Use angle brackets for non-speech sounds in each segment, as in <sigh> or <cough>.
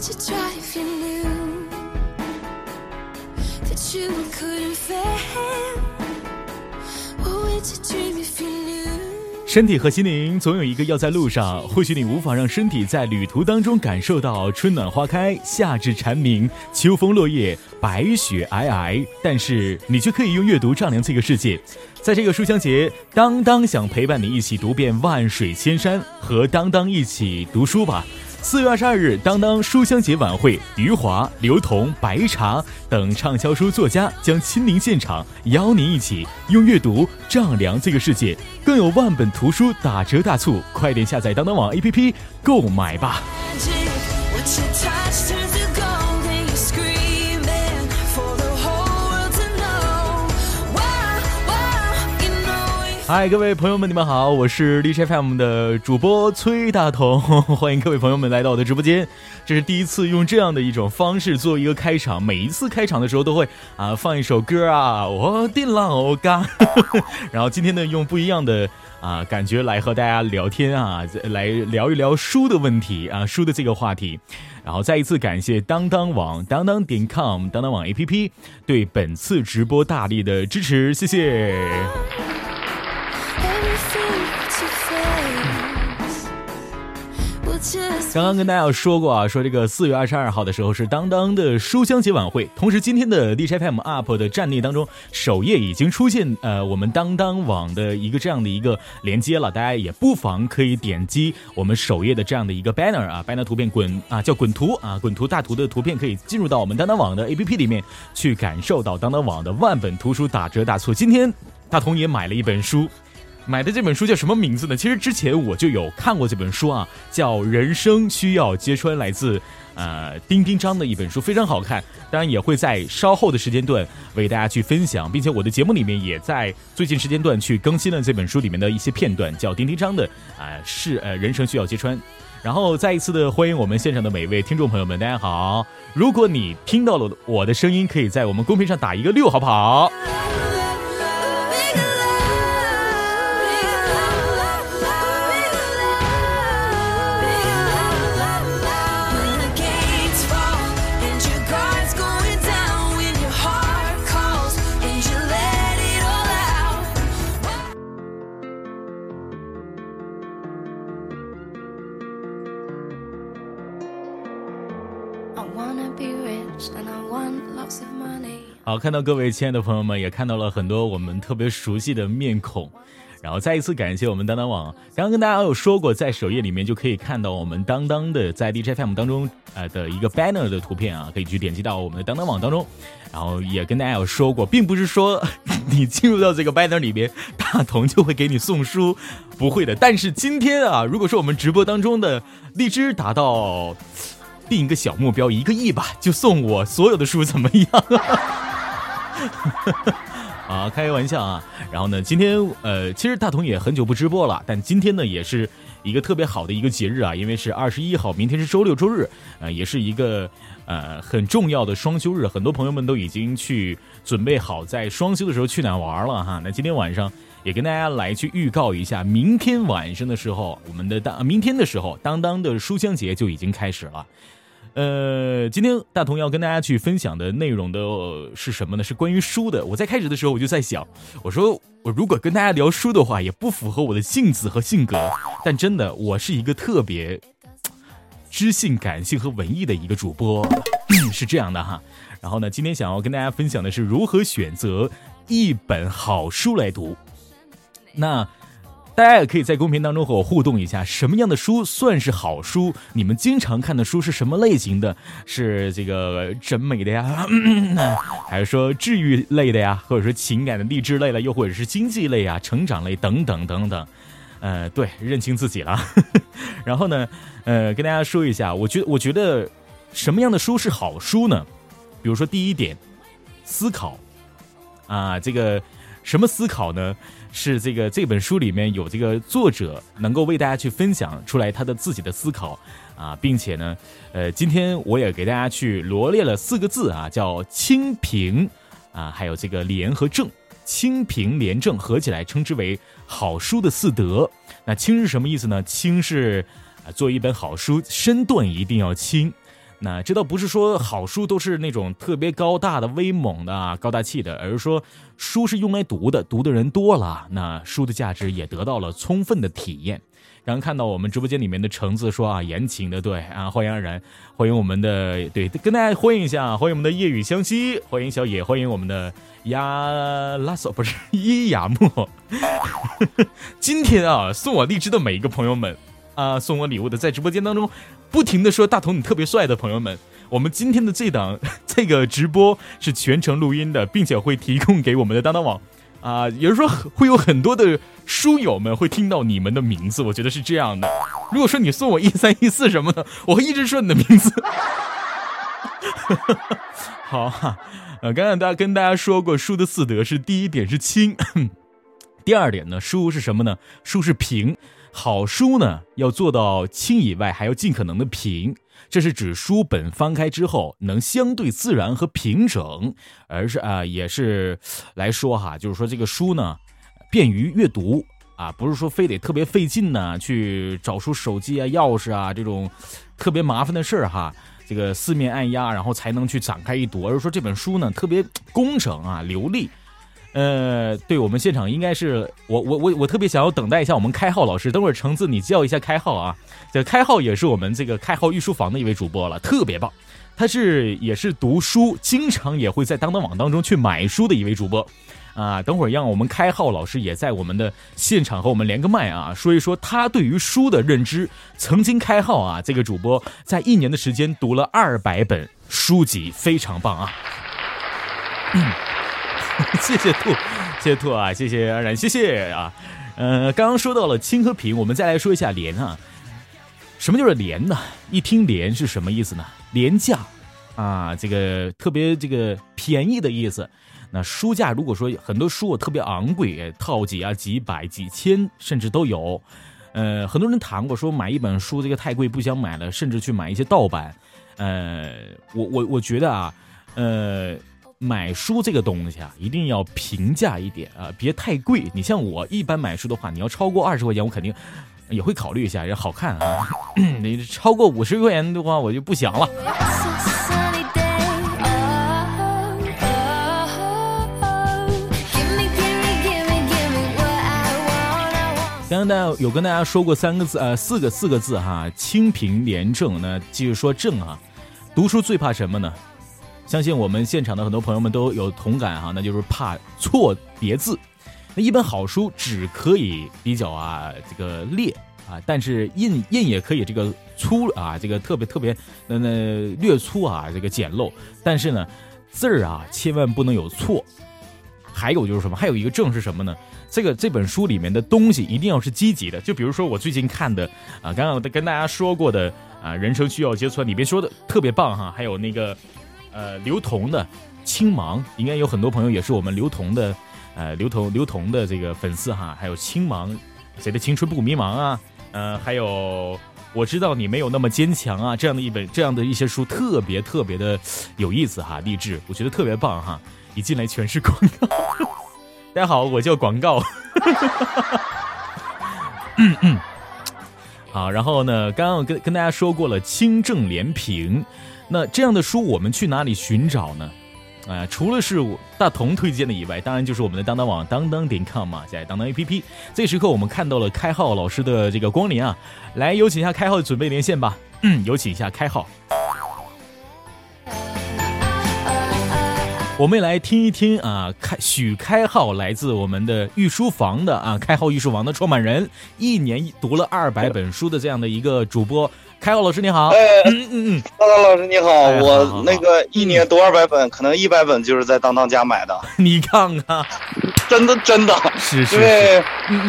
to drive you new，身体和心灵总有一个要在路上，或许你无法让身体在旅途当中感受到春暖花开、夏至蝉鸣、秋风落叶、白雪皑皑，但是你却可以用阅读丈量这个世界。在这个书香节，当当想陪伴你一起读遍万水千山，和当当一起读书吧。四月二十二日，当当书香节晚会，余华、刘同、白茶等畅销书作家将亲临现场，邀您一起用阅读丈量这个世界。更有万本图书打折大促，快点下载当当网 APP 购买吧。嗨，各位朋友们，你们好，我是荔枝 FM 的主播崔大同，<laughs> 欢迎各位朋友们来到我的直播间。这是第一次用这样的一种方式做一个开场，每一次开场的时候都会啊放一首歌啊，我的老嘎，<laughs> 然后今天呢用不一样的。啊，感觉来和大家聊天啊，来聊一聊书的问题啊，书的这个话题。然后再一次感谢当当网、当当点 com、当当网 APP 对本次直播大力的支持，谢谢。刚刚跟大家有说过啊，说这个四月二十二号的时候是当当的书香节晚会，同时今天的 DJ FM UP 的站内当中，首页已经出现呃我们当当网的一个这样的一个连接了，大家也不妨可以点击我们首页的这样的一个 banner 啊，banner 图片滚啊叫滚图啊，滚图大图的图片可以进入到我们当当网的 APP 里面去感受到当当网的万本图书打折大促。今天大同也买了一本书。买的这本书叫什么名字呢？其实之前我就有看过这本书啊，叫《人生需要揭穿》，来自呃丁丁章的一本书，非常好看。当然也会在稍后的时间段为大家去分享，并且我的节目里面也在最近时间段去更新了这本书里面的一些片段，叫丁丁章的啊、是呃《人生需要揭穿》。然后再一次的欢迎我们现场的每一位听众朋友们，大家好！如果你听到了我的声音，可以在我们公屏上打一个六，好不好？好，看到各位亲爱的朋友们，也看到了很多我们特别熟悉的面孔，然后再一次感谢我们当当网。刚刚跟大家有说过，在首页里面就可以看到我们当当的在 DJ FM 当中呃的一个 banner 的图片啊，可以去点击到我们的当当网当中。然后也跟大家有说过，并不是说你进入到这个 banner 里边，大同就会给你送书，不会的。但是今天啊，如果说我们直播当中的荔枝达到定一个小目标，一个亿吧，就送我所有的书，怎么样？<laughs> 啊，开个玩笑啊。然后呢，今天呃，其实大同也很久不直播了，但今天呢，也是一个特别好的一个节日啊，因为是二十一号，明天是周六周日，呃，也是一个呃很重要的双休日，很多朋友们都已经去准备好在双休的时候去哪玩了哈。那今天晚上也跟大家来去预告一下，明天晚上的时候，我们的当明天的时候，当当的书香节就已经开始了。呃，今天大同要跟大家去分享的内容的、是什么呢？是关于书的。我在开始的时候我就在想，我说我如果跟大家聊书的话，也不符合我的性子和性格。但真的，我是一个特别知性、感性和文艺的一个主播，<laughs> 是这样的哈。然后呢，今天想要跟大家分享的是如何选择一本好书来读。那大家也可以在公屏当中和我互动一下，什么样的书算是好书？你们经常看的书是什么类型的？是这个审美的呀，还是说治愈类的呀，或者说情感的励志类的，又或者是经济类啊、成长类等等等等。呃，对，认清自己了。<laughs> 然后呢，呃，跟大家说一下，我觉我觉得什么样的书是好书呢？比如说第一点，思考啊，这个什么思考呢？是这个这本书里面有这个作者能够为大家去分享出来他的自己的思考啊，并且呢，呃，今天我也给大家去罗列了四个字啊，叫清平啊，还有这个廉和正，清平廉正合起来称之为好书的四德。那清是什么意思呢？清是啊，做一本好书，身段一定要清。那这倒不是说好书都是那种特别高大的、威猛的、啊、高大气的，而是说书是用来读的，读的人多了，那书的价值也得到了充分的体验。刚刚看到我们直播间里面的橙子说啊，言情的对啊，欢迎安然，欢迎我们的对，跟大家欢迎一下，欢迎我们的夜雨相惜，欢迎小野，欢迎我们的亚拉索不是伊雅莫。<laughs> 今天啊，送我荔枝的每一个朋友们啊，送我礼物的，在直播间当中不停的说大头你特别帅的朋友们，我们今天的这档 <laughs> 这个直播是全程录音的，并且会提供给我们的当当网。啊，也就是说会有很多的书友们会听到你们的名字，我觉得是这样的。如果说你送我一三一四什么的，我会一直说你的名字。<laughs> 好哈，呃，刚刚大家跟大家说过，书的四德是第一点是轻，<coughs> 第二点呢，书是什么呢？书是平。好书呢，要做到轻以外，还要尽可能的平。这是指书本翻开之后能相对自然和平整，而是啊，也是来说哈，就是说这个书呢，便于阅读啊，不是说非得特别费劲呢，去找出手机啊、钥匙啊这种特别麻烦的事儿哈。这个四面按压，然后才能去展开一读，而是说这本书呢特别工整啊、流利。呃，对我们现场应该是我我我我特别想要等待一下我们开号老师，等会儿橙子你叫一下开号啊。这开号也是我们这个开号御书房的一位主播了，特别棒。他是也是读书，经常也会在当当网当中去买书的一位主播啊。等会儿让我们开号老师也在我们的现场和我们连个麦啊，说一说他对于书的认知。曾经开号啊，这个主播在一年的时间读了二百本书籍，非常棒啊。嗯。<laughs> 谢谢兔，谢谢兔啊，谢谢安然，谢谢啊。呃，刚刚说到了轻和平，我们再来说一下廉啊。什么叫做廉呢？一听廉是什么意思呢？廉价啊，这个特别这个便宜的意思。那书价如果说很多书特别昂贵，套几啊几百几千甚至都有。呃，很多人谈过说买一本书这个太贵不想买了，甚至去买一些盗版。呃，我我我觉得啊，呃。买书这个东西啊，一定要平价一点啊，别太贵。你像我一般买书的话，你要超过二十块钱，我肯定也会考虑一下，也好看啊。<clears throat> 你超过五十块钱的话，我就不想了。刚刚大家有跟大家说过三个字，呃，四个四个字哈，清平廉政。那继续说正啊，读书最怕什么呢？相信我们现场的很多朋友们都有同感哈，那就是怕错别字。那一本好书纸可以比较啊这个裂啊，但是印印也可以这个粗啊，这个特别特别那那略粗啊，这个简陋。但是呢，字儿啊千万不能有错。还有就是什么？还有一个正是什么呢？这个这本书里面的东西一定要是积极的。就比如说我最近看的啊，刚刚跟大家说过的啊，人生需要结存里边说的特别棒哈。还有那个。呃，刘同的《青芒》应该有很多朋友也是我们刘同的，呃，刘同刘同的这个粉丝哈。还有《青芒》，谁的青春不迷茫啊？呃，还有我知道你没有那么坚强啊，这样的一本这样的一些书特别特别的有意思哈，励志，我觉得特别棒哈。一进来全是广告，<laughs> 大家好，我叫广告。嗯嗯，好，然后呢，刚刚跟跟大家说过了，清正廉平。那这样的书我们去哪里寻找呢？啊，除了是大同推荐的以外，当然就是我们的当当网当当点 com 嘛，在当当 APP。这时刻我们看到了开号老师的这个光临啊，来有请一下开号准备连线吧。嗯，有请一下开号。我们来听一听啊，开许开号来自我们的御书房的啊，开号御书房的创办人，一年读了二百本书的这样的一个主播。开浩老师你好，哎，嗯嗯嗯，当当老师你好，我那个一年读二百本，可能一百本就是在当当家买的，<laughs> 你看看，真的真的，是是，因为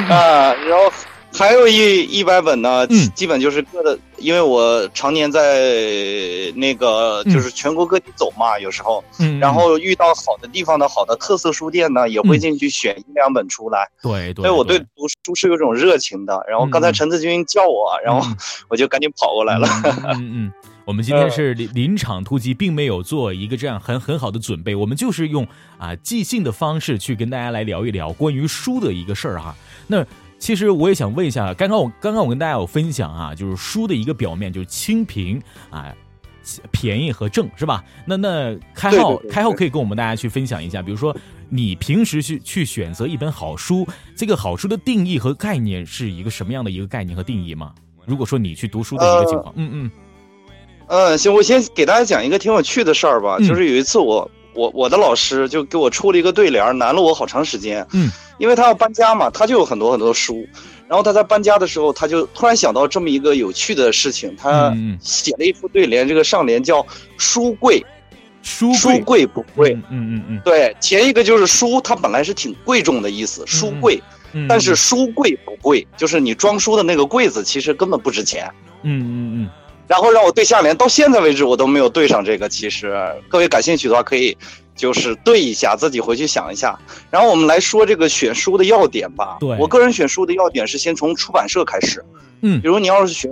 啊，然后。还有一一百本呢，基本就是各的，因为我常年在那个就是全国各地走嘛，有时候，然后遇到好的地方的好的特色书店呢，也会进去选一两本出来。对对，所以我对读书是有种热情的。然后刚才陈子君叫我，然后 <laughs> 我就赶紧跑过来了。嗯嗯，我们今天是临临场突击，并没有做一个这样很很好的准备，我们就是用啊即兴的方式去跟大家来聊一聊关于书的一个事儿哈。那。其实我也想问一下，刚刚我刚刚我跟大家有分享啊，就是书的一个表面就是清贫啊，便宜和正是吧？那那开号开号可以跟我们大家去分享一下，比如说你平时去去选择一本好书，这个好书的定义和概念是一个什么样的一个概念和定义吗？如果说你去读书的一个情况，嗯嗯，嗯，行，我先给大家讲一个挺有趣的事儿吧，就是有一次我我我的老师就给我出了一个对联，难了我好长时间，嗯，因为他要搬家嘛，他就有很多很多书。然后他在搬家的时候，他就突然想到这么一个有趣的事情，他写了一副对联，这个上联叫“书贵”，书书贵不贵？嗯嗯嗯，对，前一个就是书，它本来是挺贵重的意思，书贵，但是书贵不贵，就是你装书的那个柜子其实根本不值钱。嗯嗯嗯。然后让我对下联，到现在为止我都没有对上这个。其实各位感兴趣的话，可以。就是对一下，自己回去想一下。然后我们来说这个选书的要点吧。对我个人选书的要点是先从出版社开始。嗯，比如你要是学，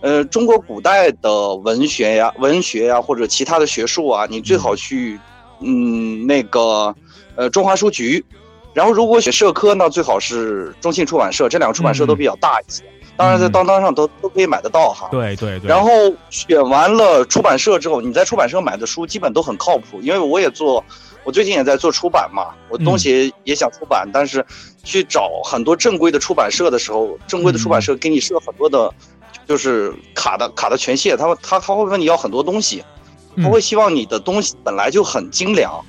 呃，中国古代的文学呀、文学呀，或者其他的学术啊，你最好去，嗯，那个，呃，中华书局。然后如果选社科呢，最好是中信出版社，这两个出版社都比较大一些。当然，在当当上都都可以买得到哈。对对对。然后选完了出版社之后，你在出版社买的书基本都很靠谱，因为我也做，我最近也在做出版嘛，我东西也想出版，但是去找很多正规的出版社的时候，正规的出版社给你设很多的，就是卡的卡的权限，他他他会问你要很多东西，他会希望你的东西本来就很精良，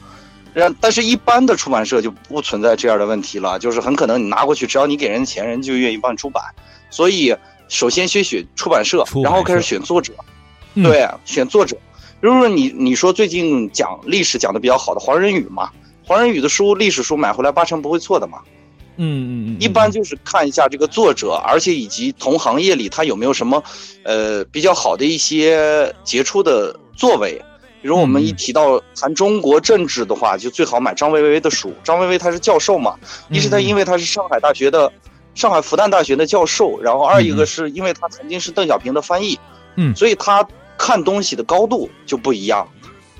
然但是一般的出版社就不存在这样的问题了，就是很可能你拿过去，只要你给人钱，人就愿意帮你出版。所以，首先先选出版社，然后开始选作者，对，选作者。比如果你你说最近讲历史讲的比较好的黄仁宇嘛，黄仁宇的书历史书买回来八成不会错的嘛。嗯嗯嗯。一般就是看一下这个作者，而且以及同行业里他有没有什么呃比较好的一些杰出的作为。比如我们一提到谈中国政治的话，就最好买张维为的书。张维为他是教授嘛，一是他因为他是上海大学的。上海复旦大学的教授，然后二一个是因为他曾经是邓小平的翻译，嗯，所以他看东西的高度就不一样。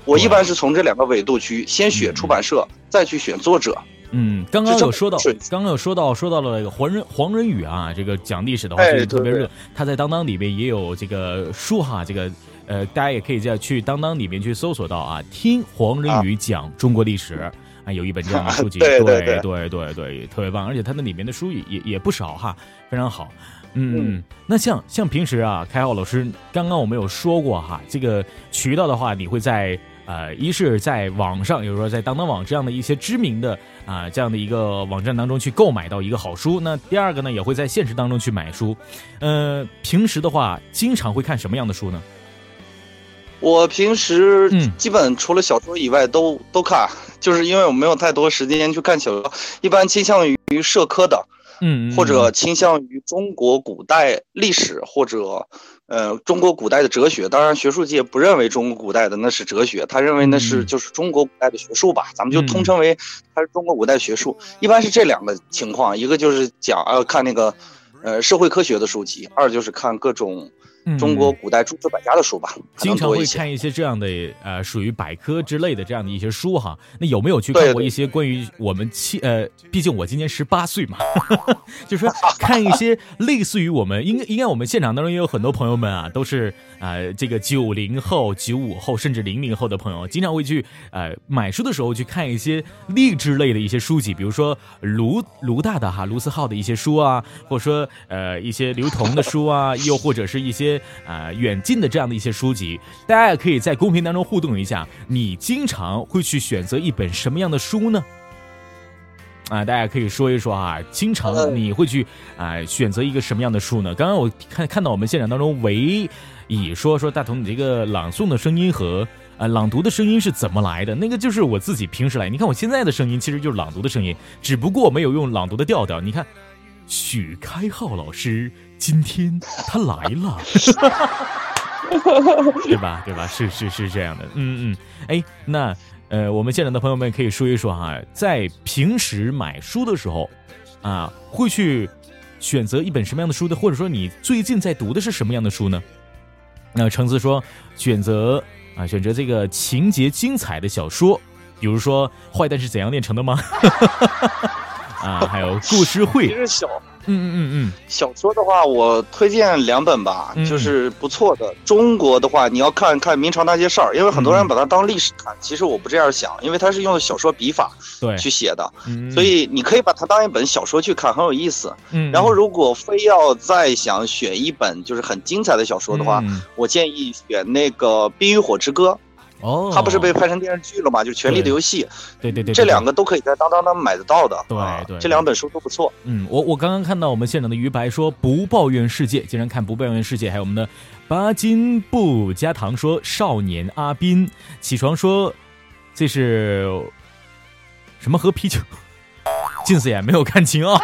我一般是从这两个维度去先选出版社，再去选作者。嗯，刚刚有说到，刚刚有说到说到了黄仁黄仁宇啊，这个讲历史的话就是特别热。他在当当里面也有这个书哈，这个呃，大家也可以在去当当里面去搜索到啊，听黄仁宇讲中国历史。啊，有一本这样的 <laughs> 书籍，对对对对对，特别棒，而且它那里面的书也也也不少哈，非常好。嗯，那像像平时啊，开浩老师，刚刚我们有说过哈，这个渠道的话，你会在呃，一是在网上，比如说在当当网这样的一些知名的啊这样的一个网站当中去购买到一个好书。那第二个呢，也会在现实当中去买书。呃，平时的话，经常会看什么样的书呢？我平时基本除了小说以外都都看，<laughs> 就是因为我没有太多时间去看小说，一般倾向于社科的，嗯，或者倾向于中国古代历史或者呃中国古代的哲学。当然，学术界不认为中国古代的那是哲学，他认为那是就是中国古代的学术吧，咱们就通称为它是中国古代学术。一般是这两个情况，一个就是讲呃看那个呃社会科学的书籍，二就是看各种。中国古代诸子百家的书吧，经常会看一些这样的呃，属于百科之类的这样的一些书哈。那有没有去看过一些关于我们七呃，毕竟我今年十八岁嘛，<laughs> 就是说 <laughs> 看一些类似于我们应该应该我们现场当中也有很多朋友们啊，都是呃这个九零后、九五后甚至零零后的朋友，经常会去呃买书的时候去看一些励志类的一些书籍，比如说卢卢大的哈卢思浩的一些书啊，或者说呃一些刘同的书啊，又或者是一些。啊，远近的这样的一些书籍，大家也可以在公屏当中互动一下。你经常会去选择一本什么样的书呢？啊，大家可以说一说啊，经常你会去啊选择一个什么样的书呢？刚刚我看看到我们现场当中唯以说说大同，你这个朗诵的声音和呃朗读的声音是怎么来的？那个就是我自己平时来。你看我现在的声音其实就是朗读的声音，只不过没有用朗读的调调。你看，许开浩老师。今天他来了，<laughs> 对吧？对吧？是是是这样的，嗯嗯。哎，那呃，我们现场的朋友们可以说一说哈，在平时买书的时候，啊，会去选择一本什么样的书的？或者说你最近在读的是什么样的书呢？那橙子说选择啊，选择这个情节精彩的小说，比如说《坏蛋是怎样炼成的》吗？<laughs> 啊，还有故事会。嗯嗯嗯嗯。小说的话，我推荐两本吧，就是不错的。中国的话，你要看看明朝那些事儿，因为很多人把它当历史看，其实我不这样想，因为它是用小说笔法对去写的，所以你可以把它当一本小说去看，很有意思。嗯。然后，如果非要再想选一本就是很精彩的小说的话，我建议选那个《冰与火之歌》。哦，它不是被拍成电视剧了吗？就是《权力的游戏》。对对对，这两个都可以在当当当买得到的。对对，这两本书都不错。嗯，我我刚刚看到我们现场的于白说不抱怨世界，竟然看不抱怨世界。还有我们的巴金不加糖说少年阿斌起床说这是什么喝啤酒？<laughs> 近视眼没有看清啊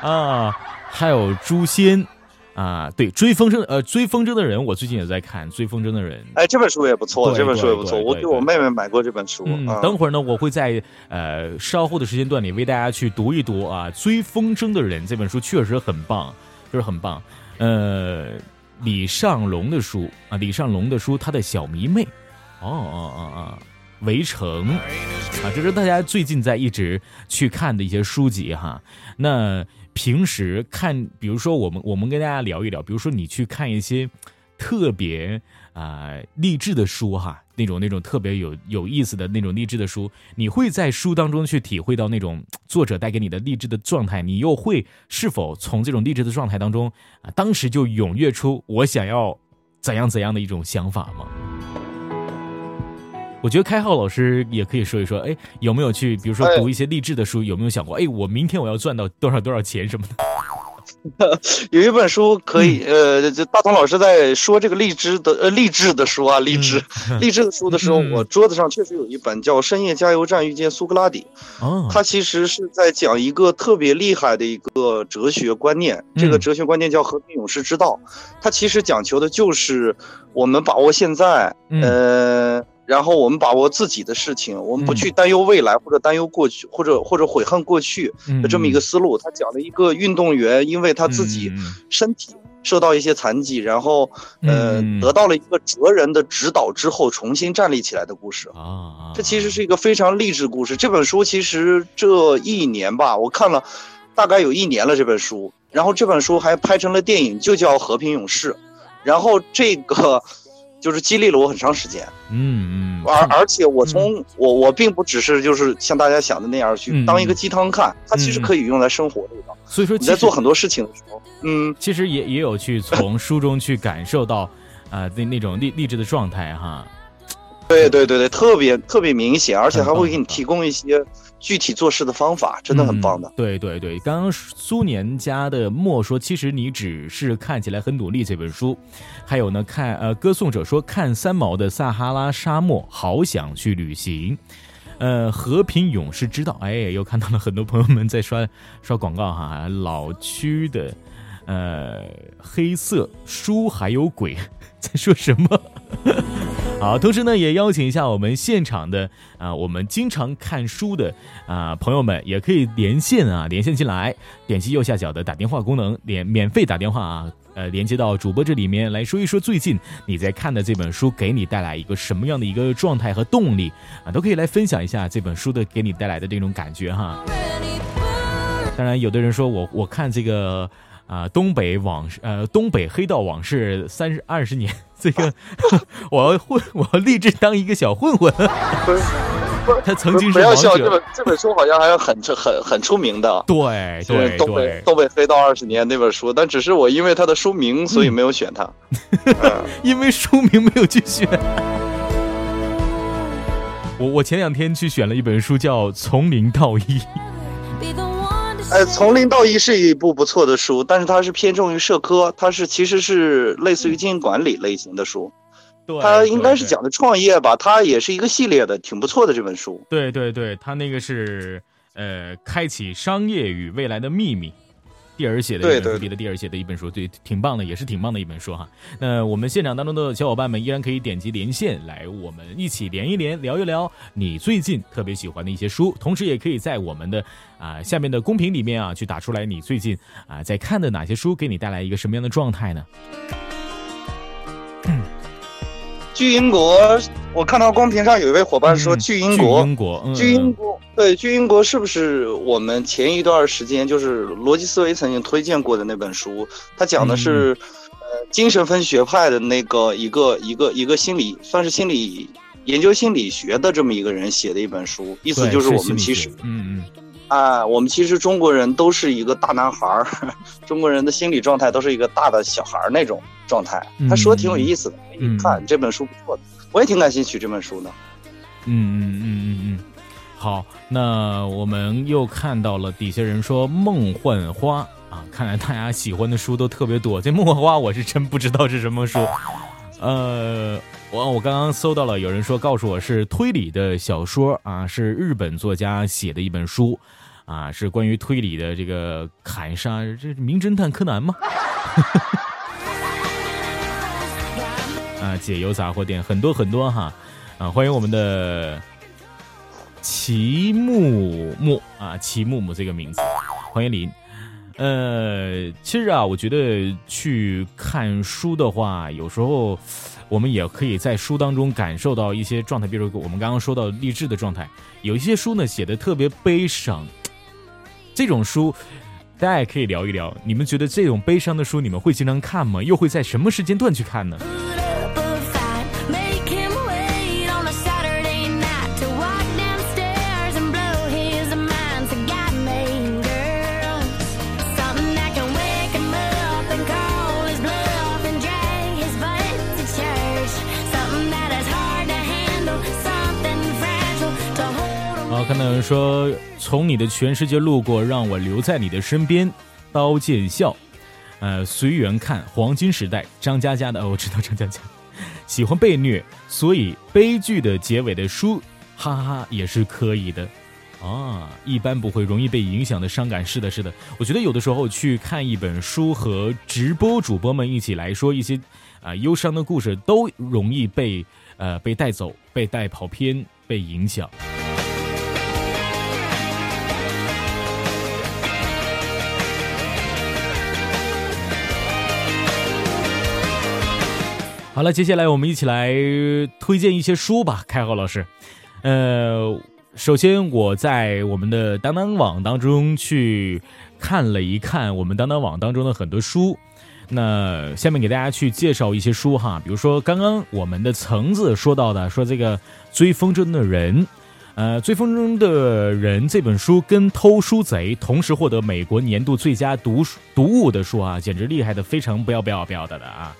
<laughs> 啊！还有诛仙。啊，对，追风筝，呃，追风筝的人，我最近也在看《追风筝的人》。哎，这本书也不错，这本书也不错，我给我妹妹买过这本书。嗯，等会儿呢，我会在呃稍后的时间段里为大家去读一读啊，《追风筝的人》这本书确实很棒，就是很棒。呃，李尚龙的书啊，李尚龙的书，他的小迷妹，哦哦哦哦，围城啊，这是大家最近在一直去看的一些书籍哈。那。平时看，比如说我们我们跟大家聊一聊，比如说你去看一些特别啊励志的书哈，那种那种特别有有意思的那种励志的书，你会在书当中去体会到那种作者带给你的励志的状态，你又会是否从这种励志的状态当中啊，当时就踊跃出我想要怎样怎样的一种想法吗？我觉得开浩老师也可以说一说，哎，有没有去，比如说读一些励志的书，有没有想过，哎，我明天我要赚到多少多少钱什么的？<laughs> 有一本书可以，呃，大同老师在说这个励志的，呃，励志的书啊，励志，<laughs> 励志的书的时候，我桌子上确实有一本叫《深夜加油站遇见苏格拉底》，哦，他其实是在讲一个特别厉害的一个哲学观念，这个哲学观念叫和平勇士之道，它其实讲求的就是我们把握现在，呃。然后我们把握自己的事情，我们不去担忧未来或者担忧过去，或者或者悔恨过去的这么一个思路。他讲了一个运动员，因为他自己身体受到一些残疾，然后呃得到了一个哲人的指导之后，重新站立起来的故事啊。这其实是一个非常励志故事。这本书其实这一年吧，我看了大概有一年了这本书，然后这本书还拍成了电影，就叫《和平勇士》，然后这个。就是激励了我很长时间，嗯嗯，而而且我从我我并不只是就是像大家想的那样去当一个鸡汤看，它其实可以用来生活里的。所以说你在做很多事情的时候，嗯，其实也也有去从书中去感受到，啊那那种励励志的状态哈。对对对对，特别特别明显，而且还会给你提供一些。具体做事的方法真的很棒的。对对对，刚刚苏年家的莫说，其实你只是看起来很努力。这本书，还有呢，看呃，歌颂者说看三毛的撒哈拉沙漠，好想去旅行。呃，和平勇士之道，哎，又看到了很多朋友们在刷刷广告哈。老区的呃黑色书还有鬼 <laughs> 在说什么？<laughs> 好，同时呢，也邀请一下我们现场的啊，我们经常看书的啊朋友们，也可以连线啊，连线进来，点击右下角的打电话功能，连免费打电话啊，呃，连接到主播这里面来说一说最近你在看的这本书给你带来一个什么样的一个状态和动力啊，都可以来分享一下这本书的给你带来的这种感觉哈。当然，有的人说我我看这个。啊，东北往事，呃，东北黑道往事三十二十年，这个 <laughs> 我要混，我要立志当一个小混混。他曾经是不要笑，这本这本书好像还很很很出名的。对对东北东北黑道二十年那本书，但只是我因为它的书名，所以没有选它。<laughs> 因为书名没有去选。我我前两天去选了一本书，叫《从零到一》。哎，从零到一是一部不错的书，但是它是偏重于社科，它是其实是类似于经营管理类型的书，它应该是讲的创业吧，它也是一个系列的，挺不错的这本书。对对对，它那个是呃，开启商业与未来的秘密。第二写的一本书，的蒂尔写的一本书，对，挺棒的，也是挺棒的一本书哈。那我们现场当中的小伙伴们依然可以点击连线来，我们一起连一连，聊一聊你最近特别喜欢的一些书，同时也可以在我们的啊下面的公屏里面啊去打出来你最近啊在看的哪些书，给你带来一个什么样的状态呢？<coughs> <coughs> 巨英国，我看到公屏上有一位伙伴说巨英国，巨英国，巨英国。对，去英国是不是我们前一段时间就是逻辑思维曾经推荐过的那本书？它讲的是，呃，精神分学派的那个一个一个一个心理，算是心理研究心理学的这么一个人写的一本书。意思就是我们其实，嗯嗯，啊，我们其实中国人都是一个大男孩儿，<laughs> 中国人的心理状态都是一个大的小孩儿那种状态。他说的挺有意思的，你看这本书不错的，我也挺感兴趣这本书的。嗯嗯嗯嗯嗯。好，那我们又看到了底下人说《梦幻花》啊，看来大家喜欢的书都特别多。这《梦幻花》我是真不知道是什么书，呃，我我刚刚搜到了，有人说告诉我是推理的小说啊，是日本作家写的一本书啊，是关于推理的这个砍杀，这是名侦探柯南吗？<laughs> 啊，解忧杂货店很多很多哈，啊，欢迎我们的。齐木木啊，齐木木这个名字，欢迎您。呃，其实啊，我觉得去看书的话，有时候我们也可以在书当中感受到一些状态，比如我们刚刚说到励志的状态。有一些书呢，写的特别悲伤，这种书大家也可以聊一聊。你们觉得这种悲伤的书，你们会经常看吗？又会在什么时间段去看呢？我看到有人说：“从你的全世界路过，让我留在你的身边。”刀剑笑，呃，随缘看黄金时代。张嘉佳的，哦，我知道张嘉佳喜欢被虐，所以悲剧的结尾的书，哈哈哈，也是可以的啊。一般不会容易被影响的伤感，是的，是的。我觉得有的时候去看一本书，和直播主播们一起来说一些啊忧伤的故事，都容易被呃被带走、被带跑偏、被影响。好了，接下来我们一起来推荐一些书吧，开浩老师。呃，首先我在我们的当当网当中去看了一看我们当当网当中的很多书，那下面给大家去介绍一些书哈，比如说刚刚我们的橙子说到的，说这个追风筝的人，呃，追风筝的人这本书跟偷书贼同时获得美国年度最佳读读物的书啊，简直厉害的非常不要不要不要的的啊。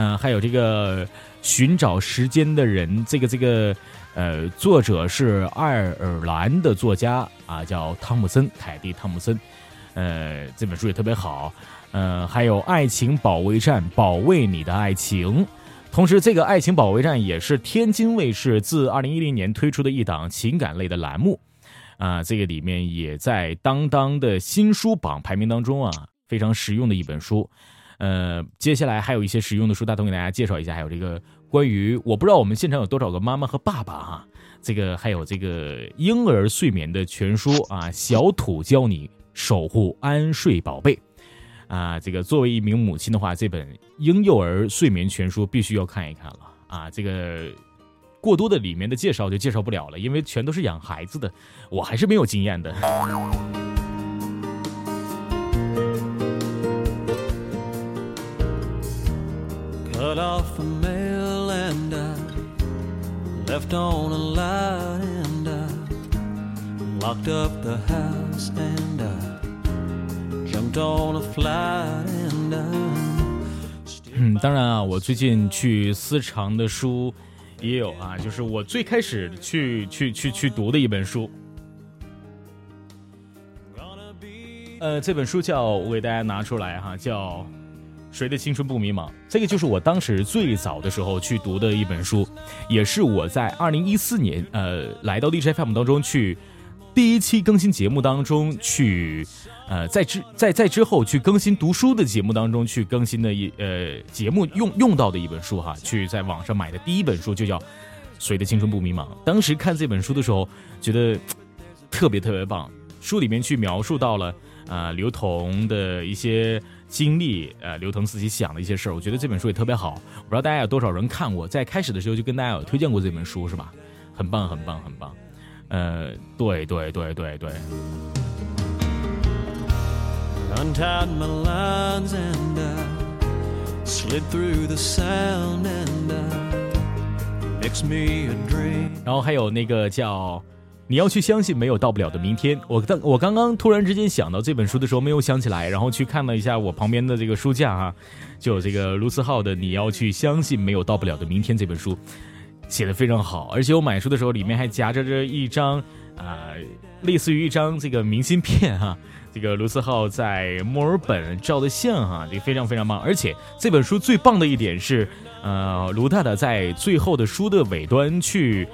嗯，还有这个寻找时间的人，这个这个，呃，作者是爱尔兰的作家啊，叫汤姆森凯蒂汤姆森，呃，这本书也特别好。嗯，还有爱情保卫战，保卫你的爱情。同时，这个爱情保卫战也是天津卫视自二零一零年推出的一档情感类的栏目啊，这个里面也在当当的新书榜排名当中啊，非常实用的一本书。呃，接下来还有一些实用的书，大同给大家介绍一下。还有这个关于我不知道我们现场有多少个妈妈和爸爸哈，这个还有这个婴儿睡眠的全书啊，小土教你守护安睡宝贝啊。这个作为一名母亲的话，这本婴幼儿睡眠全书必须要看一看了啊。这个过多的里面的介绍就介绍不了了，因为全都是养孩子的，我还是没有经验的。Of a male and 嗯，当然啊，我最近去私藏的书也有啊，就是我最开始去去去去读的一本书。呃，这本书叫我给大家拿出来哈，叫。谁的青春不迷茫？这个就是我当时最早的时候去读的一本书，也是我在二零一四年呃来到 DJ FM 当中去第一期更新节目当中去呃在之在在之后去更新读书的节目当中去更新的一呃节目用用到的一本书哈，去在网上买的第一本书就叫《谁的青春不迷茫》。当时看这本书的时候，觉得特别特别棒，书里面去描述到了啊刘同的一些。经历，呃，刘腾自己想的一些事儿，我觉得这本书也特别好。我不知道大家有多少人看过，在开始的时候就跟大家有推荐过这本书，是吧？很棒，很棒，很棒。呃，对对对对对。然后还有那个叫，你要去相信没有到不了的明天。我当我刚刚突然之间想到这本书的时候，没有想起来，然后去看了一下我旁边的这个书架啊，就有这个卢思浩的《你要去相信没有到不了的明天》这本书，写的非常好。而且我买书的时候，里面还夹着着一张啊，类似于一张这个明信片哈。这个卢思浩在墨尔本照的相哈，这个非常非常棒。而且这本书最棒的一点是，呃，卢大大在最后的书的尾端去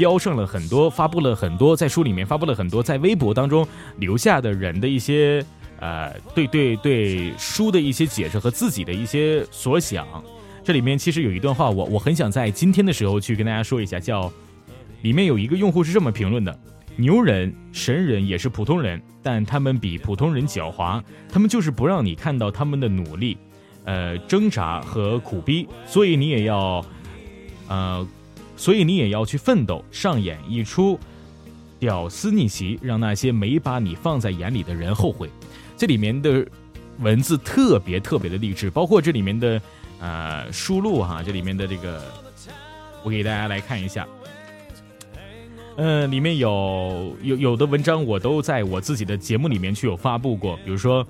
标上了很多，发布了很多，在书里面发布了很多在微博当中留下的人的一些呃，对对对书的一些解释和自己的一些所想。这里面其实有一段话，我我很想在今天的时候去跟大家说一下，叫里面有一个用户是这么评论的。牛人、神人也是普通人，但他们比普通人狡猾。他们就是不让你看到他们的努力、呃挣扎和苦逼，所以你也要，呃，所以你也要去奋斗，上演一出屌丝逆袭，让那些没把你放在眼里的人后悔。这里面的文字特别特别的励志，包括这里面的呃输入哈，这里面的这个，我给大家来看一下。嗯，里面有有有的文章我都在我自己的节目里面去有发布过，比如说，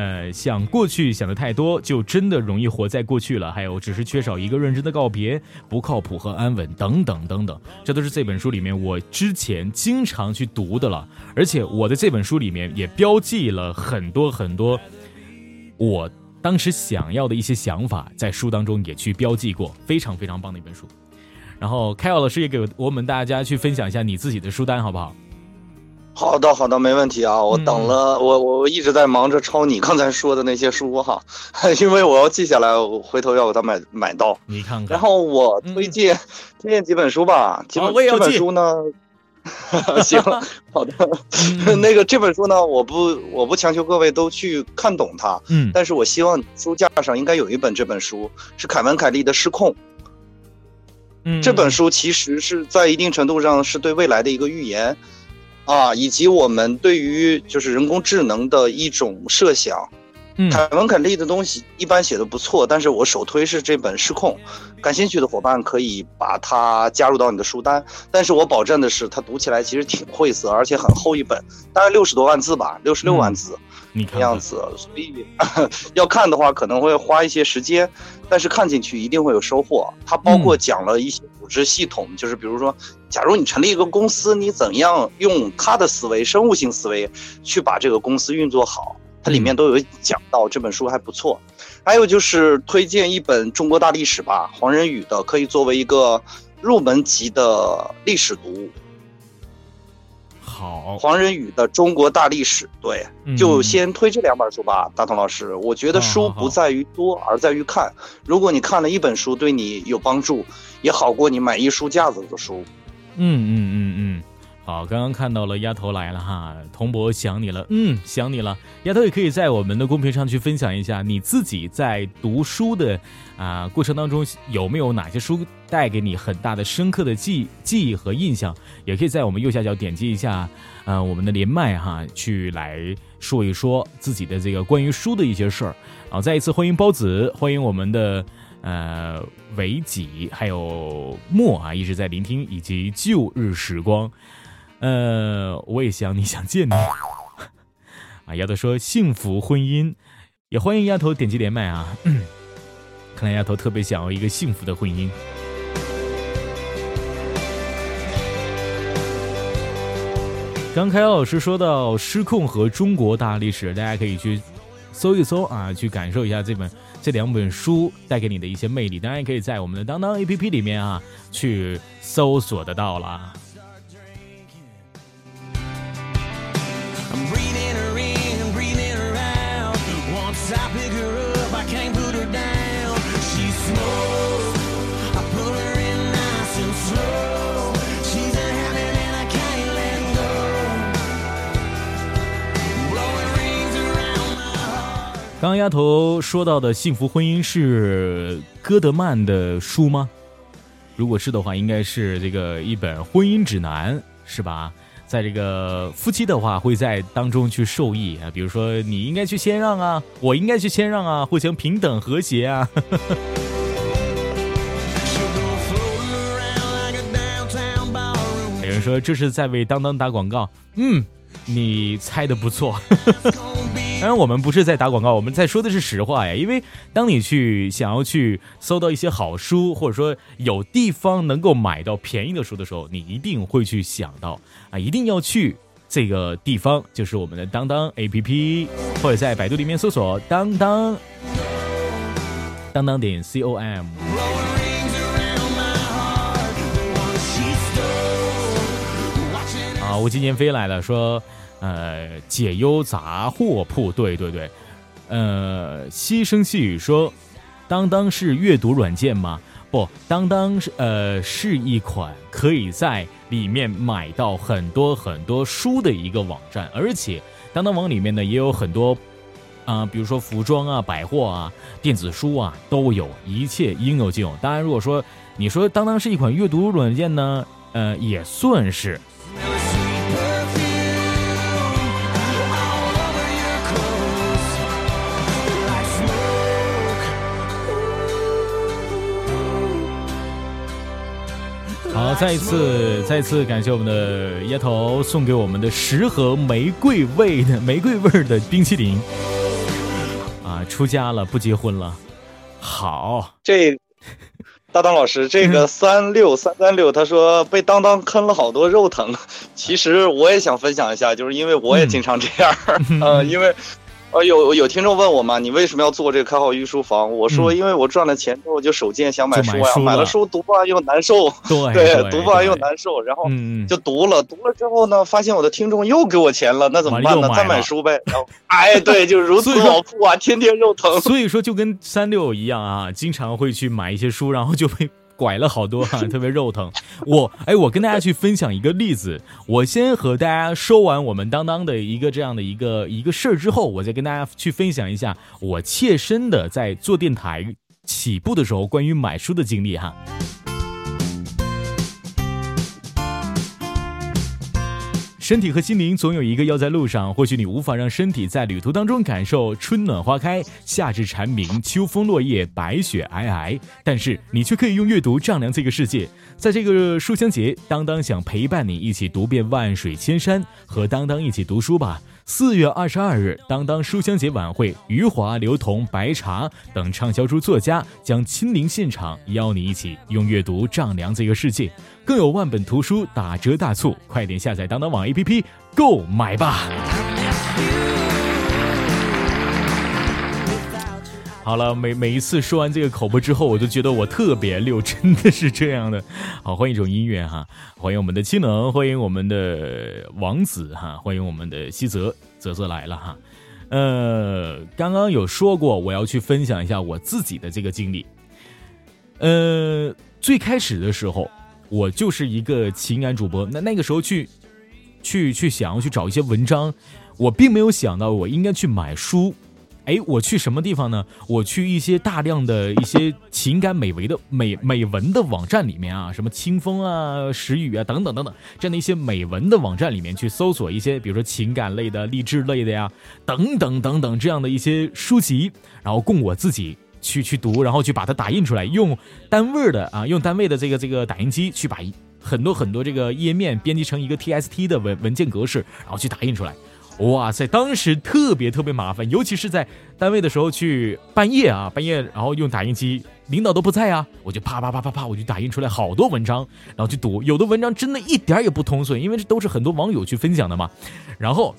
呃，想过去想的太多，就真的容易活在过去了。还有，只是缺少一个认真的告别，不靠谱和安稳等等等等，这都是这本书里面我之前经常去读的了。而且我的这本书里面也标记了很多很多我当时想要的一些想法，在书当中也去标记过，非常非常棒的一本书。然后，凯奥老师也给我们大家去分享一下你自己的书单，好不好？好的，好的，没问题啊！我等了，我我一直在忙着抄你刚才说的那些书哈，因为我要记下来，我回头要给他买买到。你看看。然后我推荐推荐几本书吧，几本这本书呢？<laughs> 行，好的。<laughs> 那个这本书呢，我不我不强求各位都去看懂它，嗯，但是我希望书架上应该有一本这本书，是凯文凯利的《失控》。这本书其实是在一定程度上是对未来的一个预言，啊，以及我们对于就是人工智能的一种设想。凯文·肯利的东西一般写的不错，但是我首推是这本《失控》，感兴趣的伙伴可以把它加入到你的书单。但是我保证的是，它读起来其实挺晦涩，而且很厚一本，大概六十多万字吧，六十六万字。你看样子，所以 <laughs> 要看的话可能会花一些时间，但是看进去一定会有收获。它包括讲了一些组织系统，就是比如说，假如你成立一个公司，你怎样用他的思维、生物性思维去把这个公司运作好，它里面都有讲到。这本书还不错。还有就是推荐一本中国大历史吧，黄仁宇的，可以作为一个入门级的历史读物。好，黄仁宇的《中国大历史》，对，就先推这两本书吧，大同老师。我觉得书不在于多，而在于看。如果你看了一本书对你有帮助，也好过你买一书架子的书。嗯嗯嗯嗯。好，刚刚看到了丫头来了哈，童博想你了，嗯，想你了。丫头也可以在我们的公屏上去分享一下你自己在读书的啊过程当中有没有哪些书带给你很大的深刻的记记忆和印象，也可以在我们右下角点击一下，呃，我们的连麦哈，去来说一说自己的这个关于书的一些事儿。好，再一次欢迎包子，欢迎我们的呃维己，还有墨啊，一直在聆听，以及旧日时光。呃，我也想，你想见你 <laughs> 啊？丫头说幸福婚姻，也欢迎丫头点击连麦啊！<clears throat> 看来丫头特别想要一个幸福的婚姻。刚开老师说到失控和中国大历史，大家可以去搜一搜啊，去感受一下这本这两本书带给你的一些魅力。当然，也可以在我们的当当 APP 里面啊去搜索得到了。刚刚丫头说到的幸福婚姻是戈德曼的书吗？如果是的话，应该是这个一本婚姻指南。是吧？在这个夫妻的话会在当中去受益啊，比如说你应该去谦让啊，我应该去谦让啊，互相平等和谐啊。<laughs> 有人说这是在为当当打广告，嗯，你猜的不错。<laughs> 当然，我们不是在打广告，我们在说的是实话呀。因为当你去想要去搜到一些好书，或者说有地方能够买到便宜的书的时候，你一定会去想到啊，一定要去这个地方，就是我们的当当 APP，或者在百度里面搜索当当，当当点 com。啊，吴金年飞来了，说。呃，解忧杂货铺，对对对，呃，细声细语说，当当是阅读软件吗？不，当当是呃是一款可以在里面买到很多很多书的一个网站，而且当当网里面呢也有很多啊，比如说服装啊、百货啊、电子书啊都有，一切应有尽有。当然，如果说你说当当是一款阅读软件呢，呃，也算是。好，再一次，再一次感谢我们的丫头送给我们的十盒玫瑰味的 <laughs> 玫瑰味的冰淇淋。啊，出家了，不结婚了。好，这大当老师，这个三六三三六，他说被当当坑了好多肉疼。其实我也想分享一下，就是因为我也经常这样，<laughs> 呃，因为。呃，有有听众问我嘛，你为什么要做这个开号御书房？我说，因为我赚了钱之后就手贱，想买书呀，买了书读不完又难受，<laughs> 对，读不完又难受，然后就读了，读了之后呢，发现我的听众又给我钱了，那怎么办呢？再买书呗。然后，哎，对，就如此老夫啊，天天肉疼。所以说，就跟三六一样啊，经常会去买一些书，然后就会。拐了好多哈，<laughs> 特别肉疼。我哎，我跟大家去分享一个例子。我先和大家说完我们当当的一个这样的一个一个事儿之后，我再跟大家去分享一下我切身的在做电台起步的时候关于买书的经历哈。身体和心灵总有一个要在路上，或许你无法让身体在旅途当中感受春暖花开、夏至蝉鸣、秋风落叶、白雪皑皑，但是你却可以用阅读丈量这个世界。在这个书香节，当当想陪伴你一起读遍万水千山，和当当一起读书吧。四月二十二日，当当书香节晚会，余华、刘同、白茶等畅销书作家将亲临现场，邀你一起用阅读丈量这个世界。更有万本图书打折大促，快点下载当当网 APP 购买吧。好了，每每一次说完这个口播之后，我就觉得我特别溜，真的是这样的。好，欢迎一种音乐哈，欢迎我们的青能，欢迎我们的王子哈，欢迎我们的西泽，泽泽来了哈。呃，刚刚有说过我要去分享一下我自己的这个经历。呃，最开始的时候，我就是一个情感主播，那那个时候去去去想要去找一些文章，我并没有想到我应该去买书。哎，我去什么地方呢？我去一些大量的一些情感美文的美美文的网站里面啊，什么清风啊、时雨啊等等等等，这样的一些美文的网站里面去搜索一些，比如说情感类的、励志类的呀，等等等等这样的一些书籍，然后供我自己去去读，然后去把它打印出来，用单位的啊，用单位的这个这个打印机去把很多很多这个页面编辑成一个 TST 的文文件格式，然后去打印出来。哇塞，当时特别特别麻烦，尤其是在单位的时候去半夜啊，半夜然后用打印机，领导都不在啊，我就啪啪啪啪啪，我就打印出来好多文章，然后去读，有的文章真的一点也不通顺，因为这都是很多网友去分享的嘛，然后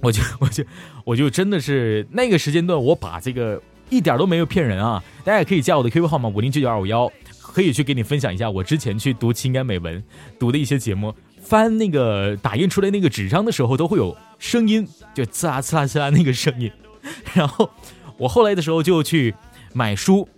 我就我就我就真的是那个时间段，我把这个一点都没有骗人啊，大家也可以加我的 QQ 号码五零九九二五幺，可以去给你分享一下我之前去读情感美文读的一些节目。翻那个打印出来那个纸张的时候，都会有声音，就呲啦呲啦呲啦那个声音。然后我后来的时候就去买书，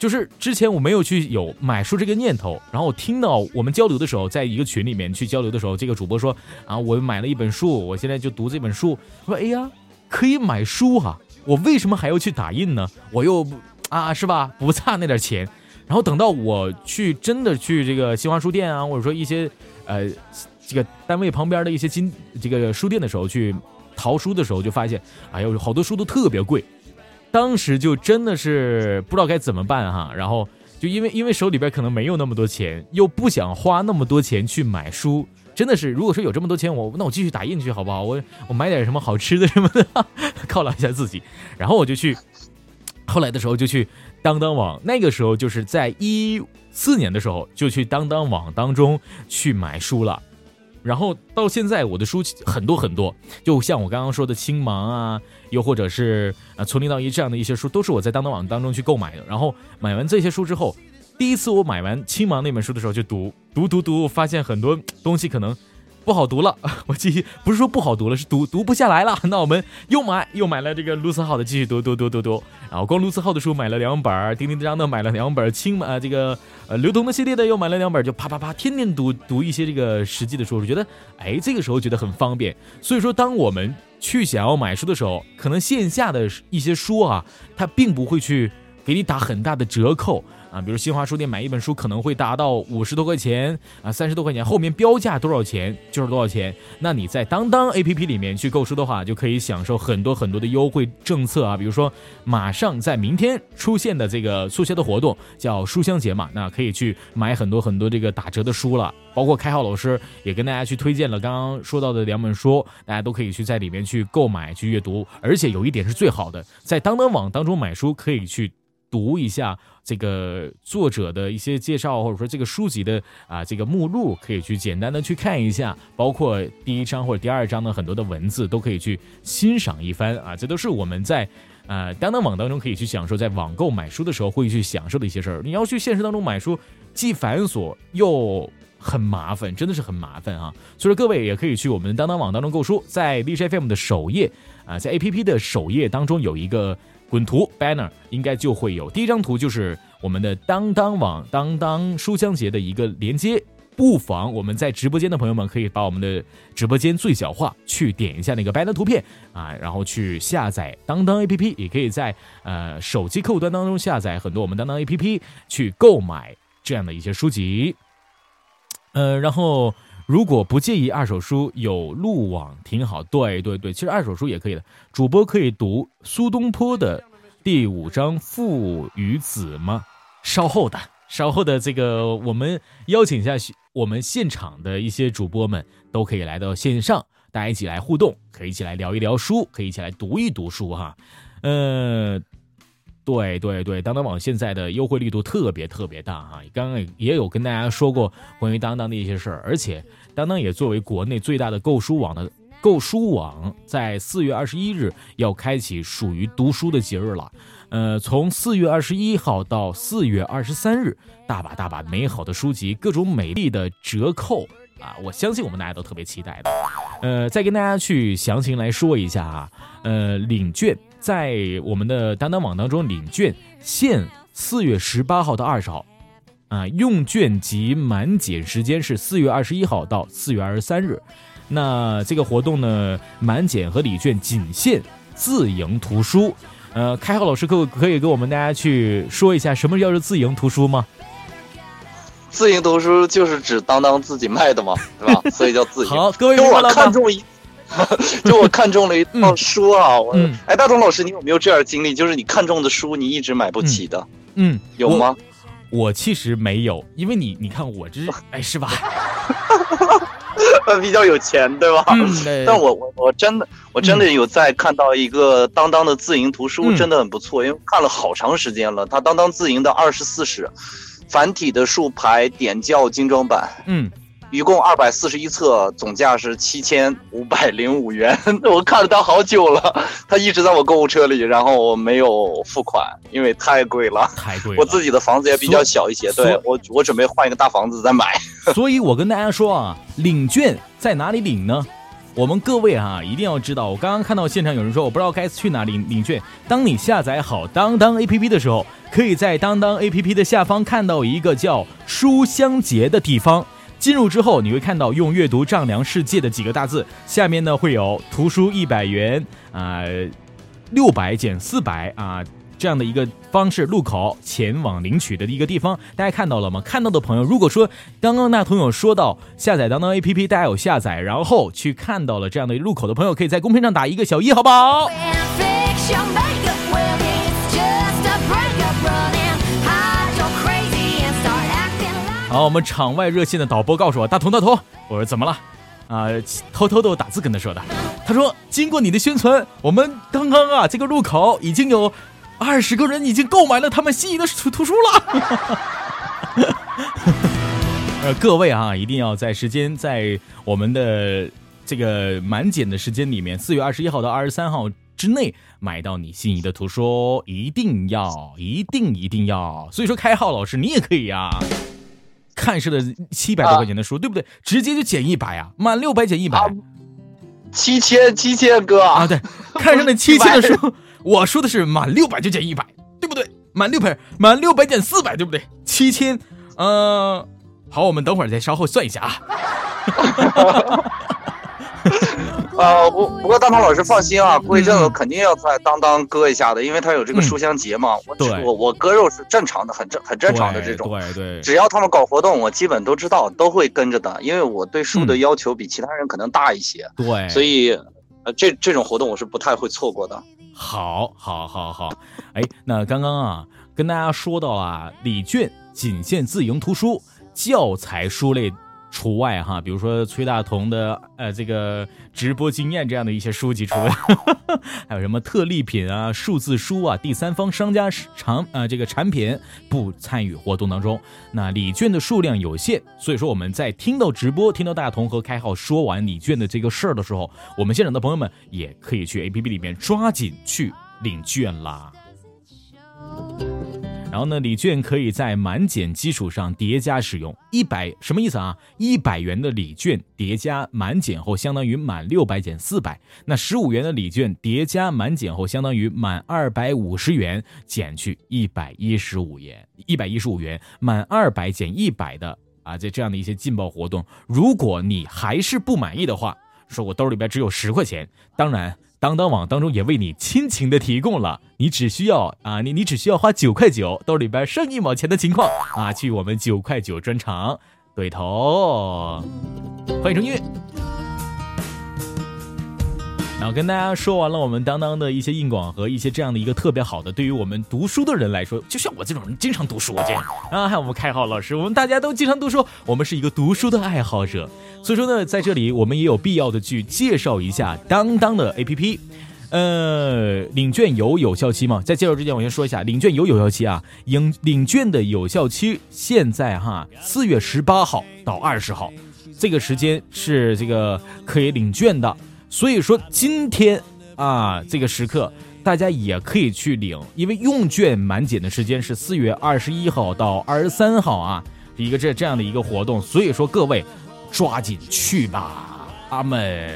就是之前我没有去有买书这个念头。然后我听到我们交流的时候，在一个群里面去交流的时候，这个主播说啊，我买了一本书，我现在就读这本书。说哎呀，可以买书哈，我为什么还要去打印呢？我又啊是吧，不差那点钱。然后等到我去真的去这个新华书店啊，或者说一些呃这个单位旁边的一些金这个书店的时候去淘书的时候，就发现，哎呦，好多书都特别贵。当时就真的是不知道该怎么办哈，然后就因为因为手里边可能没有那么多钱，又不想花那么多钱去买书，真的是如果说有这么多钱，我那我继续打印去好不好？我我买点什么好吃的什么的 <laughs> 犒劳一下自己，然后我就去，后来的时候就去当当网，那个时候就是在一四年的时候就去当当网当中去买书了。然后到现在，我的书很多很多，就像我刚刚说的《青芒》啊，又或者是啊《从零到一》这样的一些书，都是我在当当网当中去购买的。然后买完这些书之后，第一次我买完《青芒》那本书的时候，就读读读读，发现很多东西可能。不好读了，<laughs> 我继续不是说不好读了，是读读不下来了。<laughs> 那我们又买又买了这个卢思浩的，继续读读读读读。然后光卢思浩的书买了两本，丁丁张的买了两本，青啊这个呃刘同的系列的又买了两本，就啪啪啪天天读读一些这个实际的书，我觉得哎这个时候觉得很方便。所以说，当我们去想要买书的时候，可能线下的一些书啊，它并不会去给你打很大的折扣。啊，比如新华书店买一本书可能会达到五十多块钱啊，三十多块钱，后面标价多少钱就是多少钱。那你在当当 A P P 里面去购书的话，就可以享受很多很多的优惠政策啊。比如说马上在明天出现的这个促销的活动叫书香节嘛，那可以去买很多很多这个打折的书了。包括开浩老师也跟大家去推荐了刚刚说到的两本书，大家都可以去在里面去购买去阅读。而且有一点是最好的，在当当网当中买书可以去。读一下这个作者的一些介绍，或者说这个书籍的啊这个目录，可以去简单的去看一下，包括第一章或者第二章的很多的文字都可以去欣赏一番啊，这都是我们在呃当当网当中可以去享受，在网购买书的时候会去享受的一些事儿。你要去现实当中买书，既繁琐又很麻烦，真的是很麻烦啊。所以说各位也可以去我们当当网当中购书，在荔枝 FM 的首页啊，在 APP 的首页当中有一个。滚图 banner 应该就会有第一张图，就是我们的当当网当当书香节的一个连接。不妨我们在直播间的朋友们可以把我们的直播间最小化，去点一下那个 banner 图片啊，然后去下载当当 APP，也可以在呃手机客户端当中下载很多我们当当 APP 去购买这样的一些书籍。呃，然后。如果不介意二手书，有路网挺好。对对对，其实二手书也可以的。主播可以读苏东坡的第五章《父与子》吗？稍后的，稍后的这个，我们邀请一下我们现场的一些主播们，都可以来到线上，大家一起来互动，可以一起来聊一聊书，可以一起来读一读书哈。呃。对对对，当当网现在的优惠力度特别特别大哈，刚刚也有跟大家说过关于当当的一些事儿，而且当当也作为国内最大的购书网的购书网，在四月二十一日要开启属于读书的节日了。呃，从四月二十一号到四月二十三日，大把大把美好的书籍，各种美丽的折扣啊，我相信我们大家都特别期待的。呃，再跟大家去详情来说一下啊，呃，领券。在我们的当当网当中领券，限四月十八号到二十号，啊，用券及满减时间是四月二十一号到四月二十三日。那这个活动呢，满减和礼券仅限自营图书。呃，开浩老师可可以给我们大家去说一下，什么叫做自营图书吗？自营图书就是指当当自己卖的嘛，对吧？所以叫自营。<laughs> 好，各位我看中一。<laughs> 就我看中了一套书啊，我哎，大东老师，你有没有这样的经历？就是你看中的书，你一直买不起的，嗯，有吗？我其实没有，因为你，你看我这是，<laughs> 哎，是吧？<laughs> 比较有钱，对吧？嗯，<laughs> 但我我我真的我真的有在看到一个当当的自营图书，真的很不错，因为看了好长时间了。它当当自营的二十四史，繁体的竖排点教精装版，嗯。一共二百四十一册，总价是七千五百零五元。<laughs> 我看了它好久了，它一直在我购物车里，然后我没有付款，因为太贵了。太贵了。我自己的房子也比较小一些，对我我准备换一个大房子再买。<laughs> 所以我跟大家说啊，领券在哪里领呢？我们各位啊，一定要知道。我刚刚看到现场有人说，我不知道该去哪领领券。当你下载好当当 APP 的时候，可以在当当 APP 的下方看到一个叫“书香节”的地方。进入之后，你会看到“用阅读丈量世界”的几个大字，下面呢会有图书一百元啊，六百减四百啊，这样的一个方式路口前往领取的一个地方，大家看到了吗？看到的朋友，如果说刚刚那朋友说到下载当当 APP，大家有下载，然后去看到了这样的路口的朋友，可以在公屏上打一个小一，好不好？好，我们场外热线的导播告诉我，大同大同，我说怎么了？啊，偷偷的打字跟他说的。他说，经过你的宣传，我们刚刚啊这个路口已经有二十个人已经购买了他们心仪的图图书了。<laughs> 呃，各位啊，一定要在时间在我们的这个满减的时间里面，四月二十一号到二十三号之内买到你心仪的图书，一定要，一定一定要。所以说，开号老师你也可以呀。看似的七百多块钱的书，对不对？直接就减一百啊，满六百减一百，七千七千哥啊，对，看上那 <laughs> 七千的书，我说的是满六百就减一百，对不对？满六百满六百减四百，对不对？七千，嗯，好，我们等会儿再稍后算一下啊。<laughs> 呃，不不过大鹏老师放心啊，过一阵子肯定要在当当割一下的，因为他有这个书香节嘛。我我我割肉是正常的，很正很正常的这种。对对。只要他们搞活动，我基本都知道，都会跟着的，因为我对书的要求比其他人可能大一些。对。所以，呃，这这种活动我是不太会错过的。好，好，好，好。哎，那刚刚啊，跟大家说到啊礼券仅限自营图书、教材书类。除外哈，比如说崔大同的呃这个直播经验这样的一些书籍除外，<laughs> 还有什么特例品啊、数字书啊、第三方商家产呃这个产品不参与活动当中。那礼券的数量有限，所以说我们在听到直播、听到大同和开号说完礼券的这个事儿的时候，我们现场的朋友们也可以去 A P P 里面抓紧去领券啦。然后呢，礼券可以在满减基础上叠加使用，一百什么意思啊？一百元的礼券叠加满减后，相当于满六百减四百。那十五元的礼券叠加满减后，相当于满二百五十元减去一百一十五元，一百一十五元满二百减一百的啊，这这样的一些劲爆活动，如果你还是不满意的话，说我兜里边只有十块钱，当然。当当网当中也为你亲情的提供了，你只需要啊，你你只需要花九块九，兜里边剩一毛钱的情况啊，去我们九块九专场对头，欢迎声乐。然后跟大家说完了我们当当的一些硬广和一些这样的一个特别好的，对于我们读书的人来说，就像我这种人经常读书这样。啊，还有我们开号老师，我们大家都经常读书，我们是一个读书的爱好者，所以说呢，在这里我们也有必要的去介绍一下当当的 APP。呃，领券有有效期吗？在介绍之前，我先说一下，领券有有效期啊，领领券的有效期现在哈，四月十八号到二十号，这个时间是这个可以领券的。所以说今天啊，这个时刻大家也可以去领，因为用券满减的时间是四月二十一号到二十三号啊，一个这这样的一个活动。所以说各位抓紧去吧，阿门。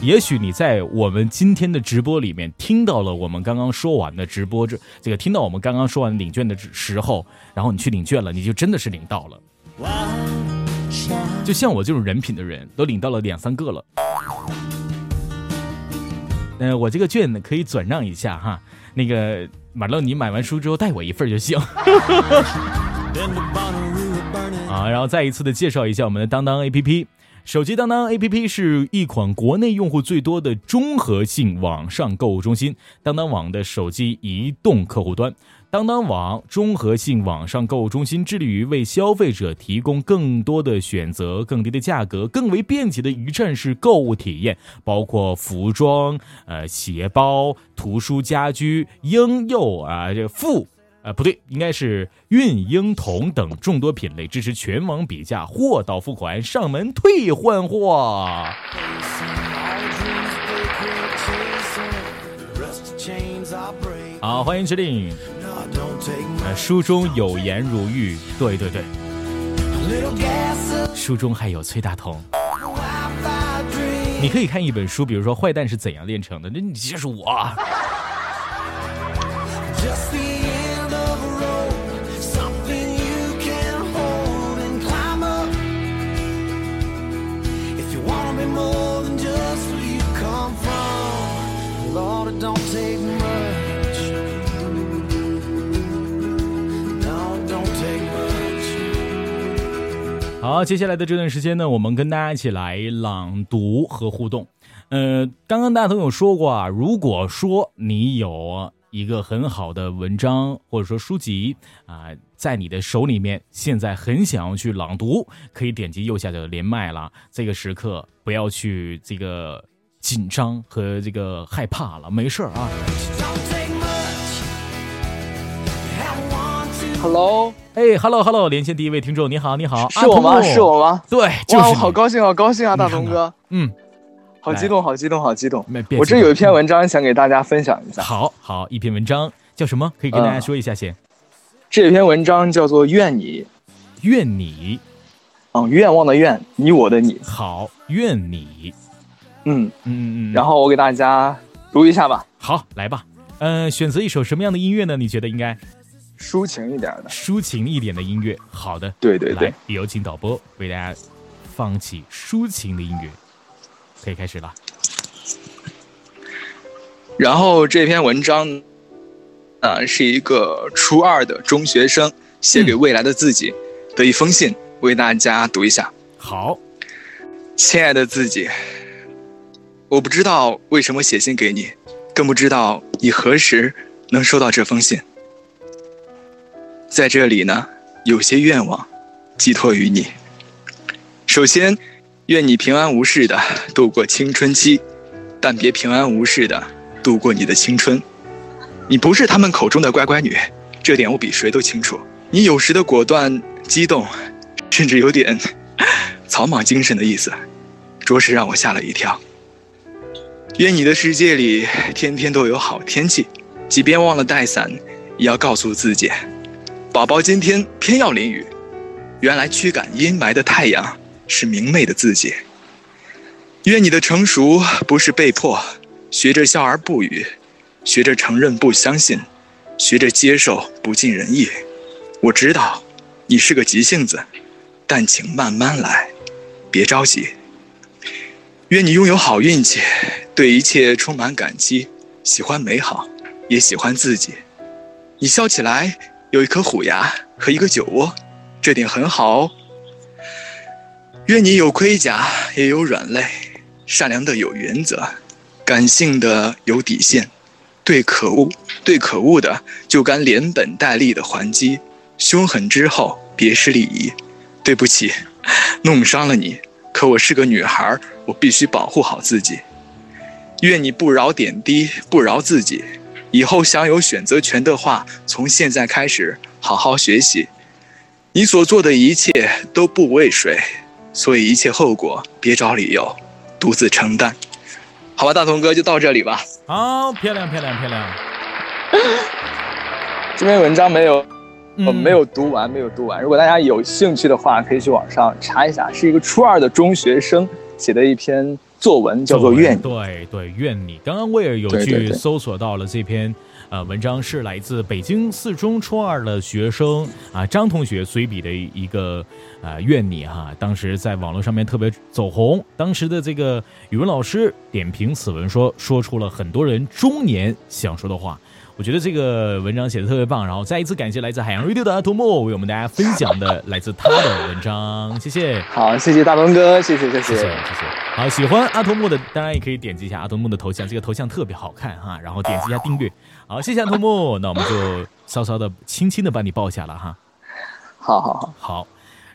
也许你在我们今天的直播里面听到了我们刚刚说完的直播这这个听到我们刚刚说完领券的时候，然后你去领券了，你就真的是领到了。就像我这种人品的人，都领到了两三个了。呃，我这个券呢可以转让一下哈。那个马乐，你买完书之后带我一份就行。<laughs> 啊，然后再一次的介绍一下我们的当当 APP。手机当当 APP 是一款国内用户最多的综合性网上购物中心，当当网的手机移动客户端。当当网综合性网上购物中心致力于为消费者提供更多的选择、更低的价格、更为便捷的一站式购物体验，包括服装、呃鞋包、图书、家居、婴幼啊这妇，呃不对，应该是孕婴童等众多品类，支持全网比价、货到付款、上门退换货。好，欢迎指令。书中有颜如玉，对对对，书中还有崔大同。你可以看一本书，比如说《坏蛋是怎样炼成的》，那你就是我。<laughs> it don't take much now don't take much 好，接下来的这段时间呢，我们跟大家一起来朗读和互动。呃，刚刚大家都有说过啊，如果说你有一个很好的文章，或者说书籍啊，在你的手里面，现在很想要去朗读，可以点击右下角的连麦了，这个时刻不要去这个。紧张和这个害怕了，没事儿啊。Hello，哎，Hello Hello，连线第一位听众，你好，你好，是我吗？是我吗？对，就是哇，我好高兴，好高兴啊，大你看看同哥，嗯，好激动，好激动，好激动！我这有一篇文章想给大家分享一下，好好一篇文章叫什么？可以跟大家嗯说一下先。这篇文章叫做《愿你》，愿你。嗯，愿望的愿，你我的你，好，愿你，嗯，嗯嗯嗯。然后我给大家读一下吧，好，来吧。呃，选择一首什么样的音乐呢？你觉得应该抒情一点的，抒情一点的音乐？好的，对对对来，有请导播为大家放起抒情的音乐，可以开始了。然后这篇文章，啊，是一个初二的中学生写给未来的自己的一封信，为大家读一下。好，亲爱的自己，我不知道为什么写信给你，更不知道你何时能收到这封信。在这里呢，有些愿望寄托于你。首先，愿你平安无事的度过青春期，但别平安无事的度过你的青春。你不是他们口中的乖乖女，这点我比谁都清楚。你有时的果断、激动，甚至有点 <laughs> 草莽精神的意思，着实让我吓了一跳。愿你的世界里天天都有好天气，即便忘了带伞，也要告诉自己，宝宝今天偏要淋雨。原来驱赶阴霾的太阳是明媚的自己。愿你的成熟不是被迫，学着笑而不语，学着承认不相信，学着接受不尽人意。我知道你是个急性子，但请慢慢来，别着急。愿你拥有好运气，对一切充满感激，喜欢美好，也喜欢自己。你笑起来有一颗虎牙和一个酒窝，这点很好哦。愿你有盔甲，也有软肋，善良的有原则，感性的有底线，对可恶对可恶的就该连本带利的还击，凶狠之后别失礼仪。对不起，弄伤了你。可我是个女孩，我必须保护好自己。愿你不饶点滴，不饶自己。以后享有选择权的话，从现在开始好好学习。你所做的一切都不为谁，所以一切后果别找理由，独自承担。好吧，大同哥就到这里吧。好，漂亮漂亮漂亮。这篇文章没有嗯我没有读完，没有读完。如果大家有兴趣的话，可以去网上查一下，是一个初二的中学生写的一篇作文，叫做《愿你》。对对，愿你。刚刚威尔有去搜索到了这篇呃文章，是来自北京四中初二的学生啊张同学随笔的一个呃愿你哈，当时在网络上面特别走红。当时的这个语文老师点评此文说，说出了很多人中年想说的话。我觉得这个文章写的特别棒，然后再一次感谢来自海洋 radio 的阿童木为我们大家分享的来自他的文章，谢谢。好，谢谢大东哥，谢谢谢谢谢谢谢。好，喜欢阿童木的，当然也可以点击一下阿童木的头像，这个头像特别好看哈，然后点击一下订阅。好，谢谢阿童木，那我们就稍稍的、轻轻的把你抱下了哈。好好好，好，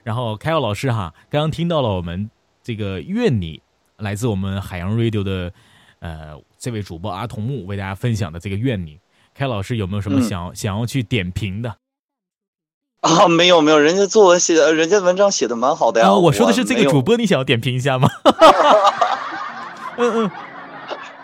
然后凯奥老师哈，刚刚听到了我们这个愿你来自我们海洋 radio 的呃这位主播阿童木为大家分享的这个愿你，凯老师有没有什么嗯想、想要去点评的？啊，没有没有，人家作文写的，人家文章写的蛮好的呀。啊，我说的是这个主播，你想要点评一下吗？<laughs> 嗯嗯，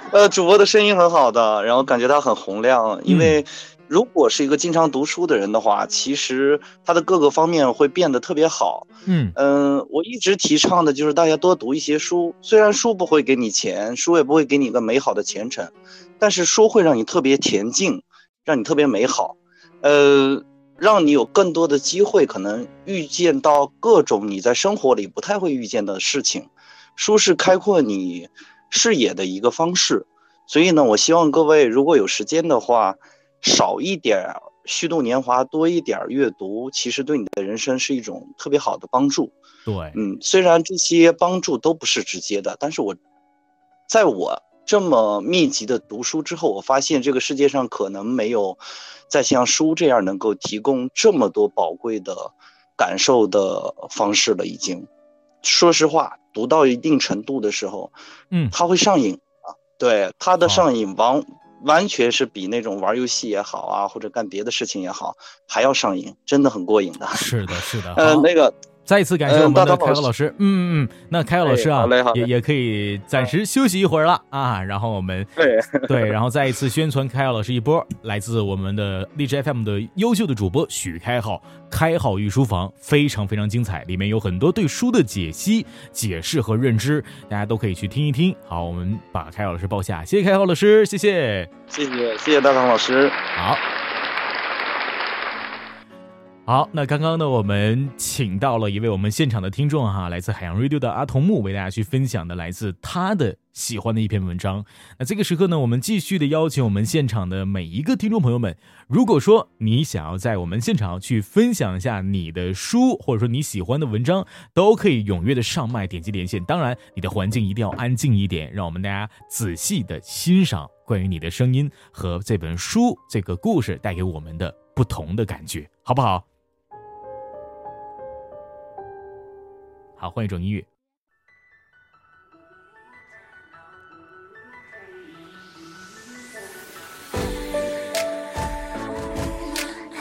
呃，主播的声音很好的，然后感觉他很洪亮，因为如果是一个经常读书的人的话，其实他的各个方面会变得特别好。嗯嗯，我一直提倡的就是大家多读一些书，虽然书不会给你钱，书也不会给你一个美好的前程，但是书会让你特别恬静，让你特别美好，呃，让你有更多的机会，可能遇见到各种你在生活里不太会遇见的事情。书是开阔你视野的一个方式，所以呢，我希望各位如果有时间的话，少一点虚度年华，多一点阅读，其实对你的人生是一种特别好的帮助。对，嗯，虽然这些帮助都不是直接的，但是我在我这么密集的读书之后，我发现这个世界上可能没有再像书这样能够提供这么多宝贵的感受的方式了。已经，说实话，读到一定程度的时候，嗯，它会上瘾啊。对，它的上瘾完完全是比那种玩游戏也好啊，或者干别的事情也好，还要上瘾，真的很过瘾的。是的，是的。<laughs> 呃，那个。再一次感谢我们的凯浩老师，嗯嗯嗯，那凯浩老师啊，也也可以暂时休息一会儿了啊。<laughs> 然后我们对 <laughs> 对，然后再一次宣传凯浩老师一波，来自我们的荔枝 FM 的优秀的主播许开浩，开好御书房非常非常精彩，里面有很多对书的解析、解释和认知，大家都可以去听一听。好，我们把凯浩老师抱下，谢谢凯浩老师，谢谢，谢谢谢谢大唐老师，好。好，那刚刚呢，我们请到了一位我们现场的听众哈，来自海洋 radio 的阿童木，为大家去分享的来自他的喜欢的一篇文章。那这个时刻呢，我们继续的邀请我们现场的每一个听众朋友们，如果说你想要在我们现场去分享一下你的书，或者说你喜欢的文章，都可以踊跃的上麦点击连线。当然，你的环境一定要安静一点，让我们大家仔细的欣赏关于你的声音和这本书这个故事带给我们的不同的感觉，好不好？好，换一种音乐。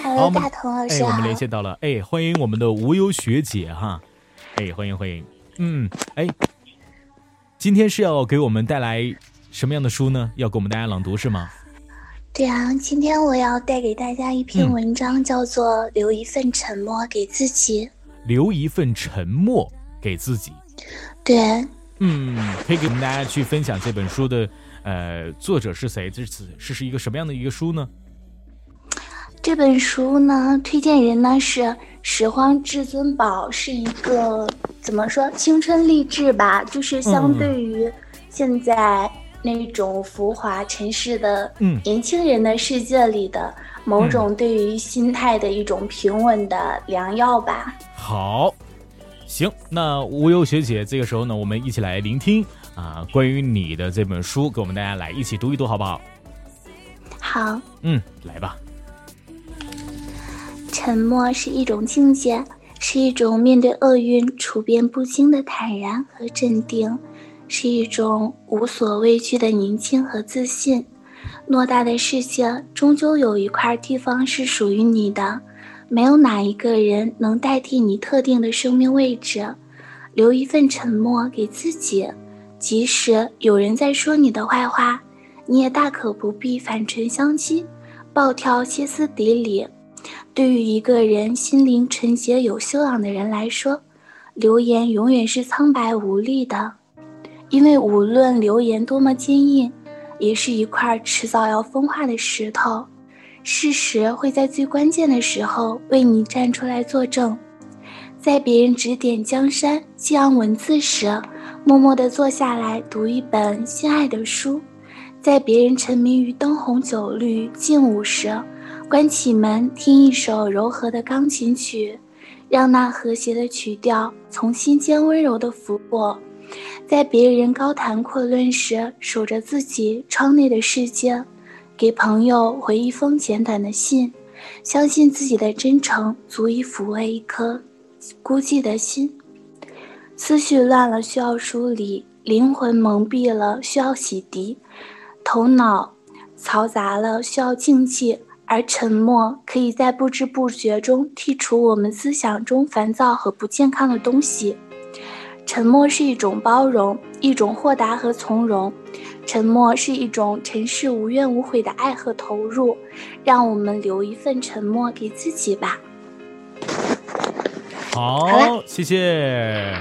好，大同老师哎，我们连线到了，哎，欢迎我们的无忧学姐哈，哎，欢迎欢迎，嗯，哎，今天是要给我们带来什么样的书呢？要给我们大家朗读是吗？对啊，今天我要带给大家一篇文章，叫做《留一份沉默给自己》。留一份沉默给自己。对，嗯，可以给我们大家去分享这本书的，呃，作者是谁？这是是是一个什么样的一个书呢？这本书呢，推荐人呢是拾荒至尊宝，是一个怎么说青春励志吧？就是相对于现在那种浮华尘世的年轻人的世界里的某种对于心态的一种平稳的良药吧。好。行，那无忧学姐，这个时候呢，我们一起来聆听啊，关于你的这本书，给我们大家来一起读一读，好不好？好，嗯，来吧。沉默是一种境界，是一种面对厄运处变不惊的坦然和镇定，是一种无所畏惧的宁静和自信。偌大的世界，终究有一块地方是属于你的。没有哪一个人能代替你特定的生命位置，留一份沉默给自己。即使有人在说你的坏话，你也大可不必反唇相讥，暴跳歇斯底里。对于一个人心灵纯洁有修养的人来说，流言永远是苍白无力的，因为无论流言多么坚硬，也是一块迟早要风化的石头。事实会在最关键的时候为你站出来作证，在别人指点江山、激昂文字时，默默地坐下来读一本心爱的书；在别人沉迷于灯红酒绿、静舞时，关起门听一首柔和的钢琴曲，让那和谐的曲调从心间温柔地拂过；在别人高谈阔论时，守着自己窗内的世界。给朋友回一封简短的信，相信自己的真诚足以抚慰一颗孤寂的心。思绪乱了需要梳理，灵魂蒙蔽了需要洗涤，头脑嘈杂了需要静寂，而沉默可以在不知不觉中剔除我们思想中烦躁和不健康的东西。沉默是一种包容，一种豁达和从容。沉默是一种尘世无怨无悔的爱和投入，让我们留一份沉默给自己吧。好，谢谢。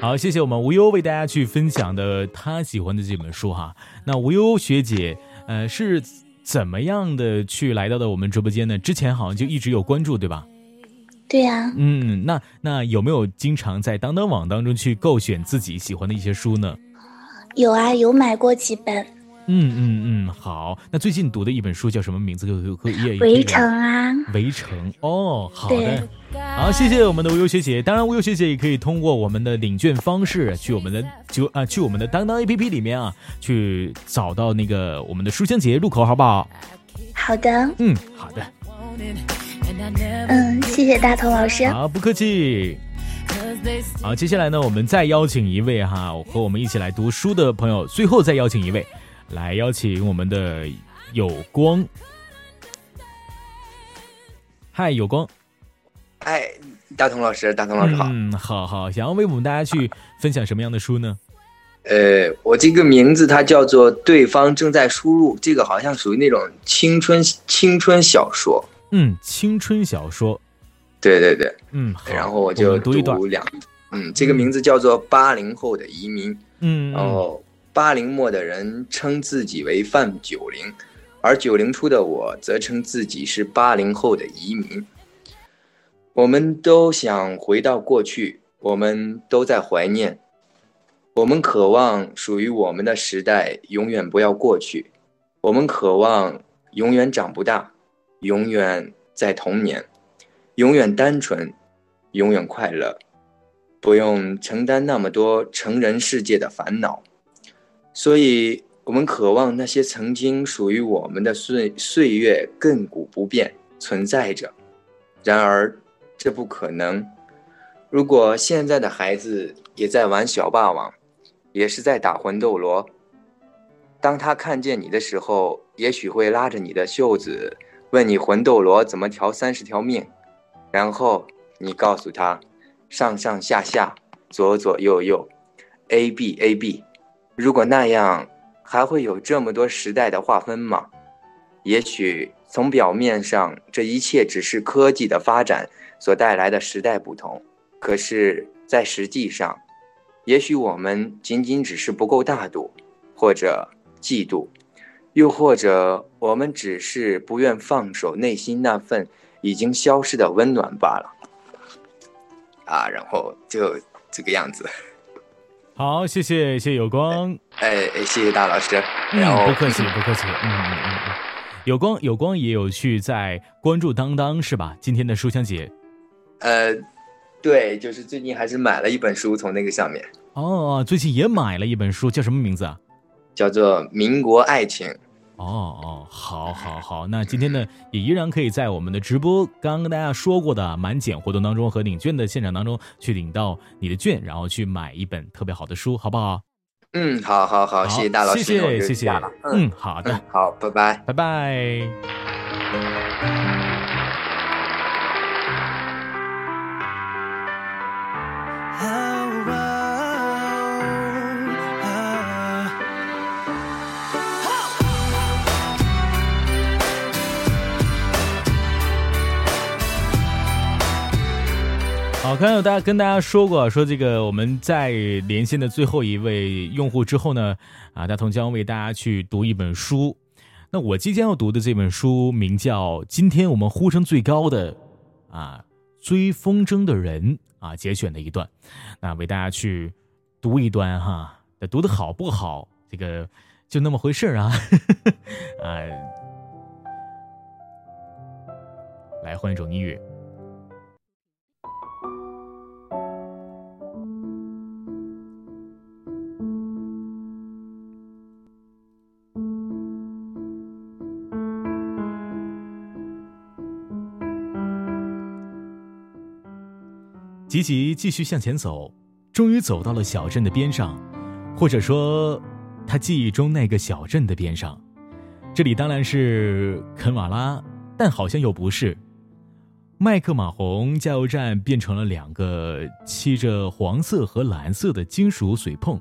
好，谢谢我们无忧为大家去分享的他喜欢的这本书哈。那无忧学姐，呃，是怎么样的去来到的我们直播间呢？之前好像就一直有关注，对吧？对呀，嗯，那那有没有经常在当当网当中去购选自己喜欢的一些书呢？有啊，有买过几本。嗯嗯嗯，好。那最近读的一本书叫什么名字？可可可以？围城啊。围城哦，好的。好，谢谢我们的无忧学姐。当然，无忧学姐也可以通过我们的领券方式去我们的就啊去我们的当当 A P P 里面啊去找到那个我们的书香节入口，好不好？好的。嗯，好的。嗯，谢谢大头老师。好，不客气。好，接下来呢，我们再邀请一位哈，和我们一起来读书的朋友。最后再邀请一位，来邀请我们的有光。嗨，有光。哎，大同老师，大同老师好。嗯，好好，想要为我们大家去分享什么样的书呢？呃，我这个名字它叫做《对方正在输入》，这个好像属于那种青春青春小说。嗯，青春小说。对对对，嗯，然后我就读两，嗯，这个名字叫做《八零后的移民》，嗯，然后八零末的人称自己为泛九零，而九零初的我则称自己是八零后的移民。我们都想回到过去，我们都在怀念，我们渴望属于我们的时代永远不要过去，我们渴望永远长不大，永远在童年。永远单纯，永远快乐，不用承担那么多成人世界的烦恼。所以，我们渴望那些曾经属于我们的岁岁月亘古不变存在着。然而，这不可能。如果现在的孩子也在玩小霸王，也是在打魂斗罗，当他看见你的时候，也许会拉着你的袖子，问你魂斗罗怎么调三十条命。然后你告诉他，上上下下，左左右右，A B A B。如果那样，还会有这么多时代的划分吗？也许从表面上，这一切只是科技的发展所带来的时代不同。可是，在实际上，也许我们仅仅只是不够大度，或者嫉妒，又或者我们只是不愿放手内心那份。已经消失的温暖罢了，啊，然后就这个样子。好，谢谢谢有光，哎哎，谢谢大老师，嗯，不客气不客气，嗯嗯嗯嗯，有光有光也有去在关注当当是吧？今天的书香节，呃，对，就是最近还是买了一本书从那个上面。哦，最近也买了一本书，叫什么名字啊？叫做《民国爱情》。哦哦，好，好，好，那今天呢，也依然可以在我们的直播刚刚跟大家说过的满减活动当中和领券的现场当中去领到你的券，然后去买一本特别好的书，好不好？嗯，好，好，好，谢谢大老师，谢谢，谢谢，嗯，好的，<laughs> 好，拜拜，拜拜。好，刚刚大家跟大家说过，说这个我们在连线的最后一位用户之后呢，啊，大同将为大家去读一本书。那我即将要读的这本书名叫《今天我们呼声最高的啊追风筝的人》啊，节选的一段，那为大家去读一段哈。那读的好不好，这个就那么回事啊。<laughs> 啊，来换一种音乐。吉吉继续向前走，终于走到了小镇的边上，或者说，他记忆中那个小镇的边上。这里当然是肯瓦拉，但好像又不是。麦克马洪加油站变成了两个漆着黄色和蓝色的金属水泵，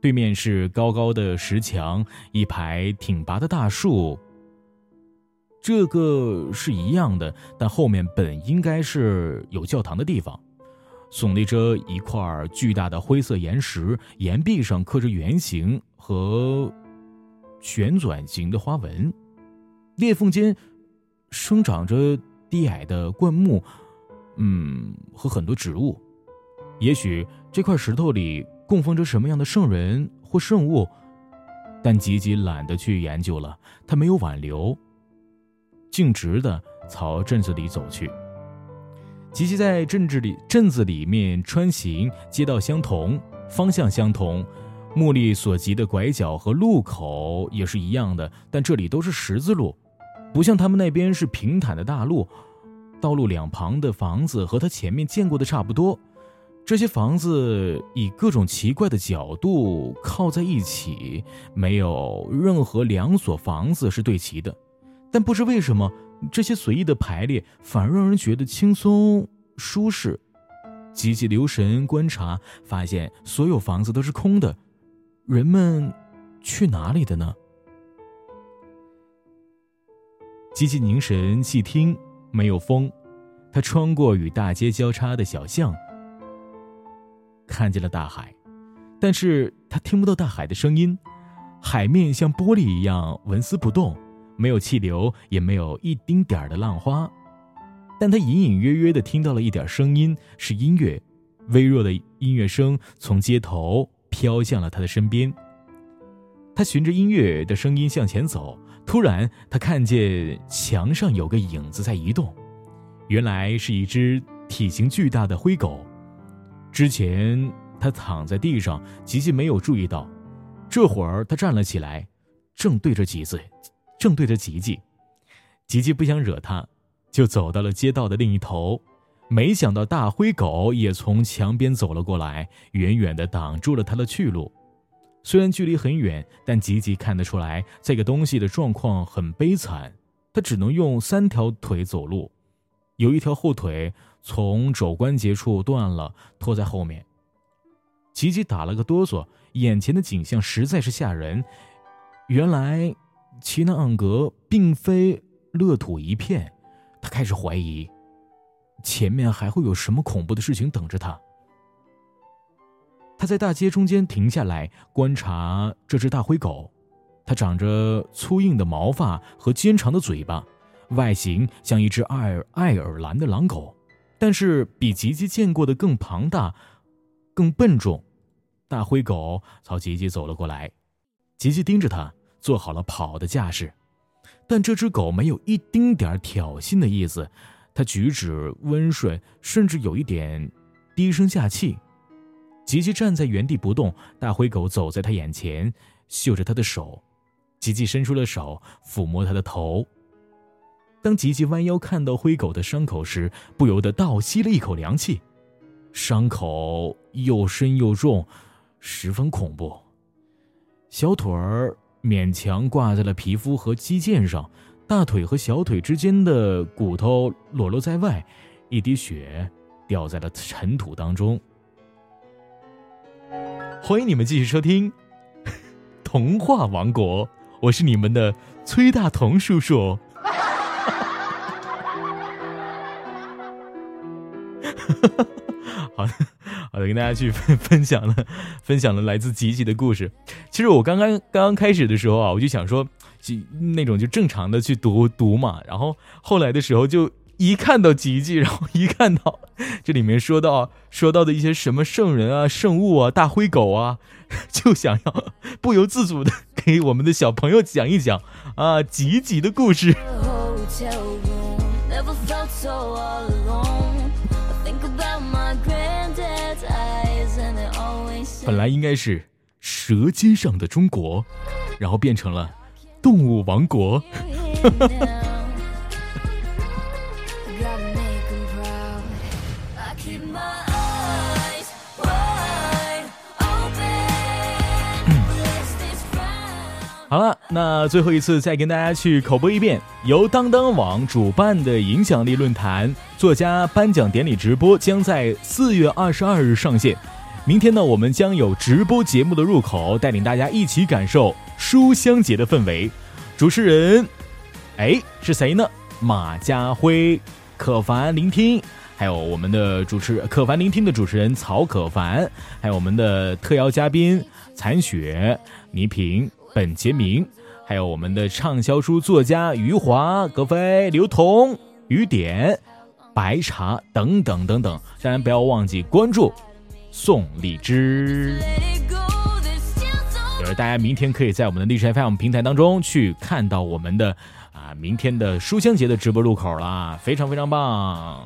对面是高高的石墙，一排挺拔的大树。这个是一样的，但后面本应该是有教堂的地方。耸立着一块巨大的灰色岩石，岩壁上刻着圆形和旋转型的花纹，裂缝间生长着低矮的灌木，嗯，和很多植物。也许这块石头里供奉着什么样的圣人或圣物，但吉吉懒得去研究了，他没有挽留，径直的朝镇子里走去。及其在镇子里镇子里面穿行，街道相同，方向相同，目力所及的拐角和路口也是一样的，但这里都是十字路，不像他们那边是平坦的大路。道路两旁的房子和他前面见过的差不多。这些房子以各种奇怪的角度靠在一起，没有任何两所房子是对齐的。但不知为什么，这些随意的排列反而让人觉得轻松舒适。急急留神观察，发现所有房子都是空的，人们去哪里的呢？急急凝神细听，没有风。他穿过与大街交叉的小巷。看见了大海，但是他听不到大海的声音，海面像玻璃一样纹丝不动，没有气流，也没有一丁点儿的浪花，但他隐隐约约的听到了一点声音，是音乐，微弱的音乐声从街头飘向了他的身边。他循着音乐的声音向前走，突然他看见墙上有个影子在移动，原来是一只体型巨大的灰狗。之前他躺在地上，吉吉没有注意到。这会儿他站了起来，正对着吉吉，正对着吉吉。吉吉不想惹他，就走到了街道的另一头。没想到大灰狗也从墙边走了过来，远远的挡住了他的去路。虽然距离很远，但吉吉看得出来这个东西的状况很悲惨，它只能用三条腿走路，有一条后腿。从肘关节处断了，拖在后面。吉吉打了个哆嗦，眼前的景象实在是吓人。原来，奇南盎格并非乐土一片，他开始怀疑，前面还会有什么恐怖的事情等着他。他在大街中间停下来观察这只大灰狗，它长着粗硬的毛发和尖长的嘴巴，外形像一只爱爱尔兰的狼狗。但是比吉吉见过的更庞大、更笨重。大灰狗朝吉吉走了过来，吉吉盯着他，做好了跑的架势。但这只狗没有一丁点挑衅的意思，它举止温顺，甚至有一点低声下气。吉吉站在原地不动，大灰狗走在他眼前，嗅着他的手。吉吉伸出了手，抚摸他的头。当吉吉弯腰看到灰狗的伤口时，不由得倒吸了一口凉气。伤口又深又重，十分恐怖。小腿儿勉强挂在了皮肤和肌腱上，大腿和小腿之间的骨头裸露在外，一滴血掉在了尘土当中。欢迎你们继续收听《<laughs> 童话王国》，我是你们的崔大同叔叔。好 <laughs> 的，好的，跟大家去分 <laughs> 分享了，分享了来自吉吉的故事。其实我刚刚刚刚开始的时候啊，我就想说，就那种就正常的去读读嘛。然后后来的时候，就一看到吉吉，然后一看到这里面说到说到的一些什么圣人啊、圣物啊、大灰狗啊，<laughs> 就想要不由自主的给我们的小朋友讲一讲啊吉吉的故事。本来应该是《舌尖上的中国》，然后变成了《动物王国》。<laughs> 好了，那最后一次再跟大家去口播一遍，由当当网主办的影响力论坛作家颁奖典礼直播将在四月二十二日上线。明天呢，我们将有直播节目的入口，带领大家一起感受书香节的氛围。主持人，哎，是谁呢？马家辉、可凡聆听，还有我们的主持可凡聆听的主持人曹可凡，还有我们的特邀嘉宾残雪、倪萍、本杰明，还有我们的畅销书作家余华、葛飞、刘同、雨点、白茶等等等等。当然，不要忘记关注。送荔枝，就是大家明天可以在我们的荔枝 FM 平台当中去看到我们的啊明天的书香节的直播入口啦，非常非常棒。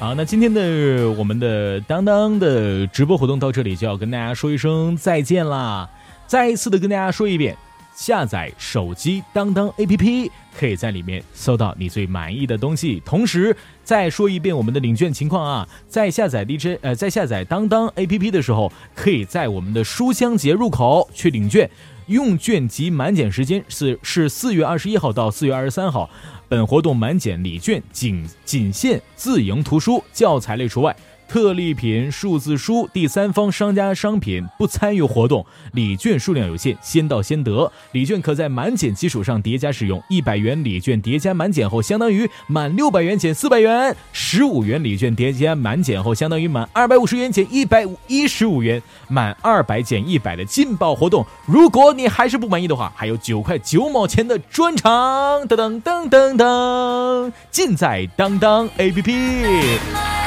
好，那今天的我们的当当的直播活动到这里就要跟大家说一声再见啦！再一次的跟大家说一遍，下载手机当当 APP，可以在里面搜到你最满意的东西。同时再说一遍我们的领券情况啊，在下载 DJ 呃，在下载当当 APP 的时候，可以在我们的书香节入口去领券。用券及满减时间是是四月二十一号到四月二十三号，本活动满减礼券仅仅限自营图书教材类除外。特例品、数字书、第三方商家商品不参与活动，礼券数量有限，先到先得。礼券可在满减基础上叠加使用，一百元礼券叠加满减后，相当于满六百元减四百元；十五元礼券叠加满减后，相当于满二百五十元减一百一十五元，满二百减一百的劲爆活动。如果你还是不满意的话，还有九块九毛钱的专场，噔噔噔噔噔，尽在当当 APP。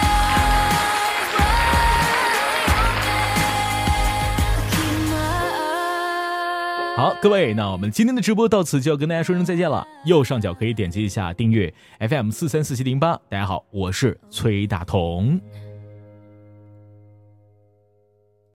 好，各位，那我们今天的直播到此就要跟大家说声再见了。右上角可以点击一下订阅 FM 四三四七零八。大家好，我是崔大同。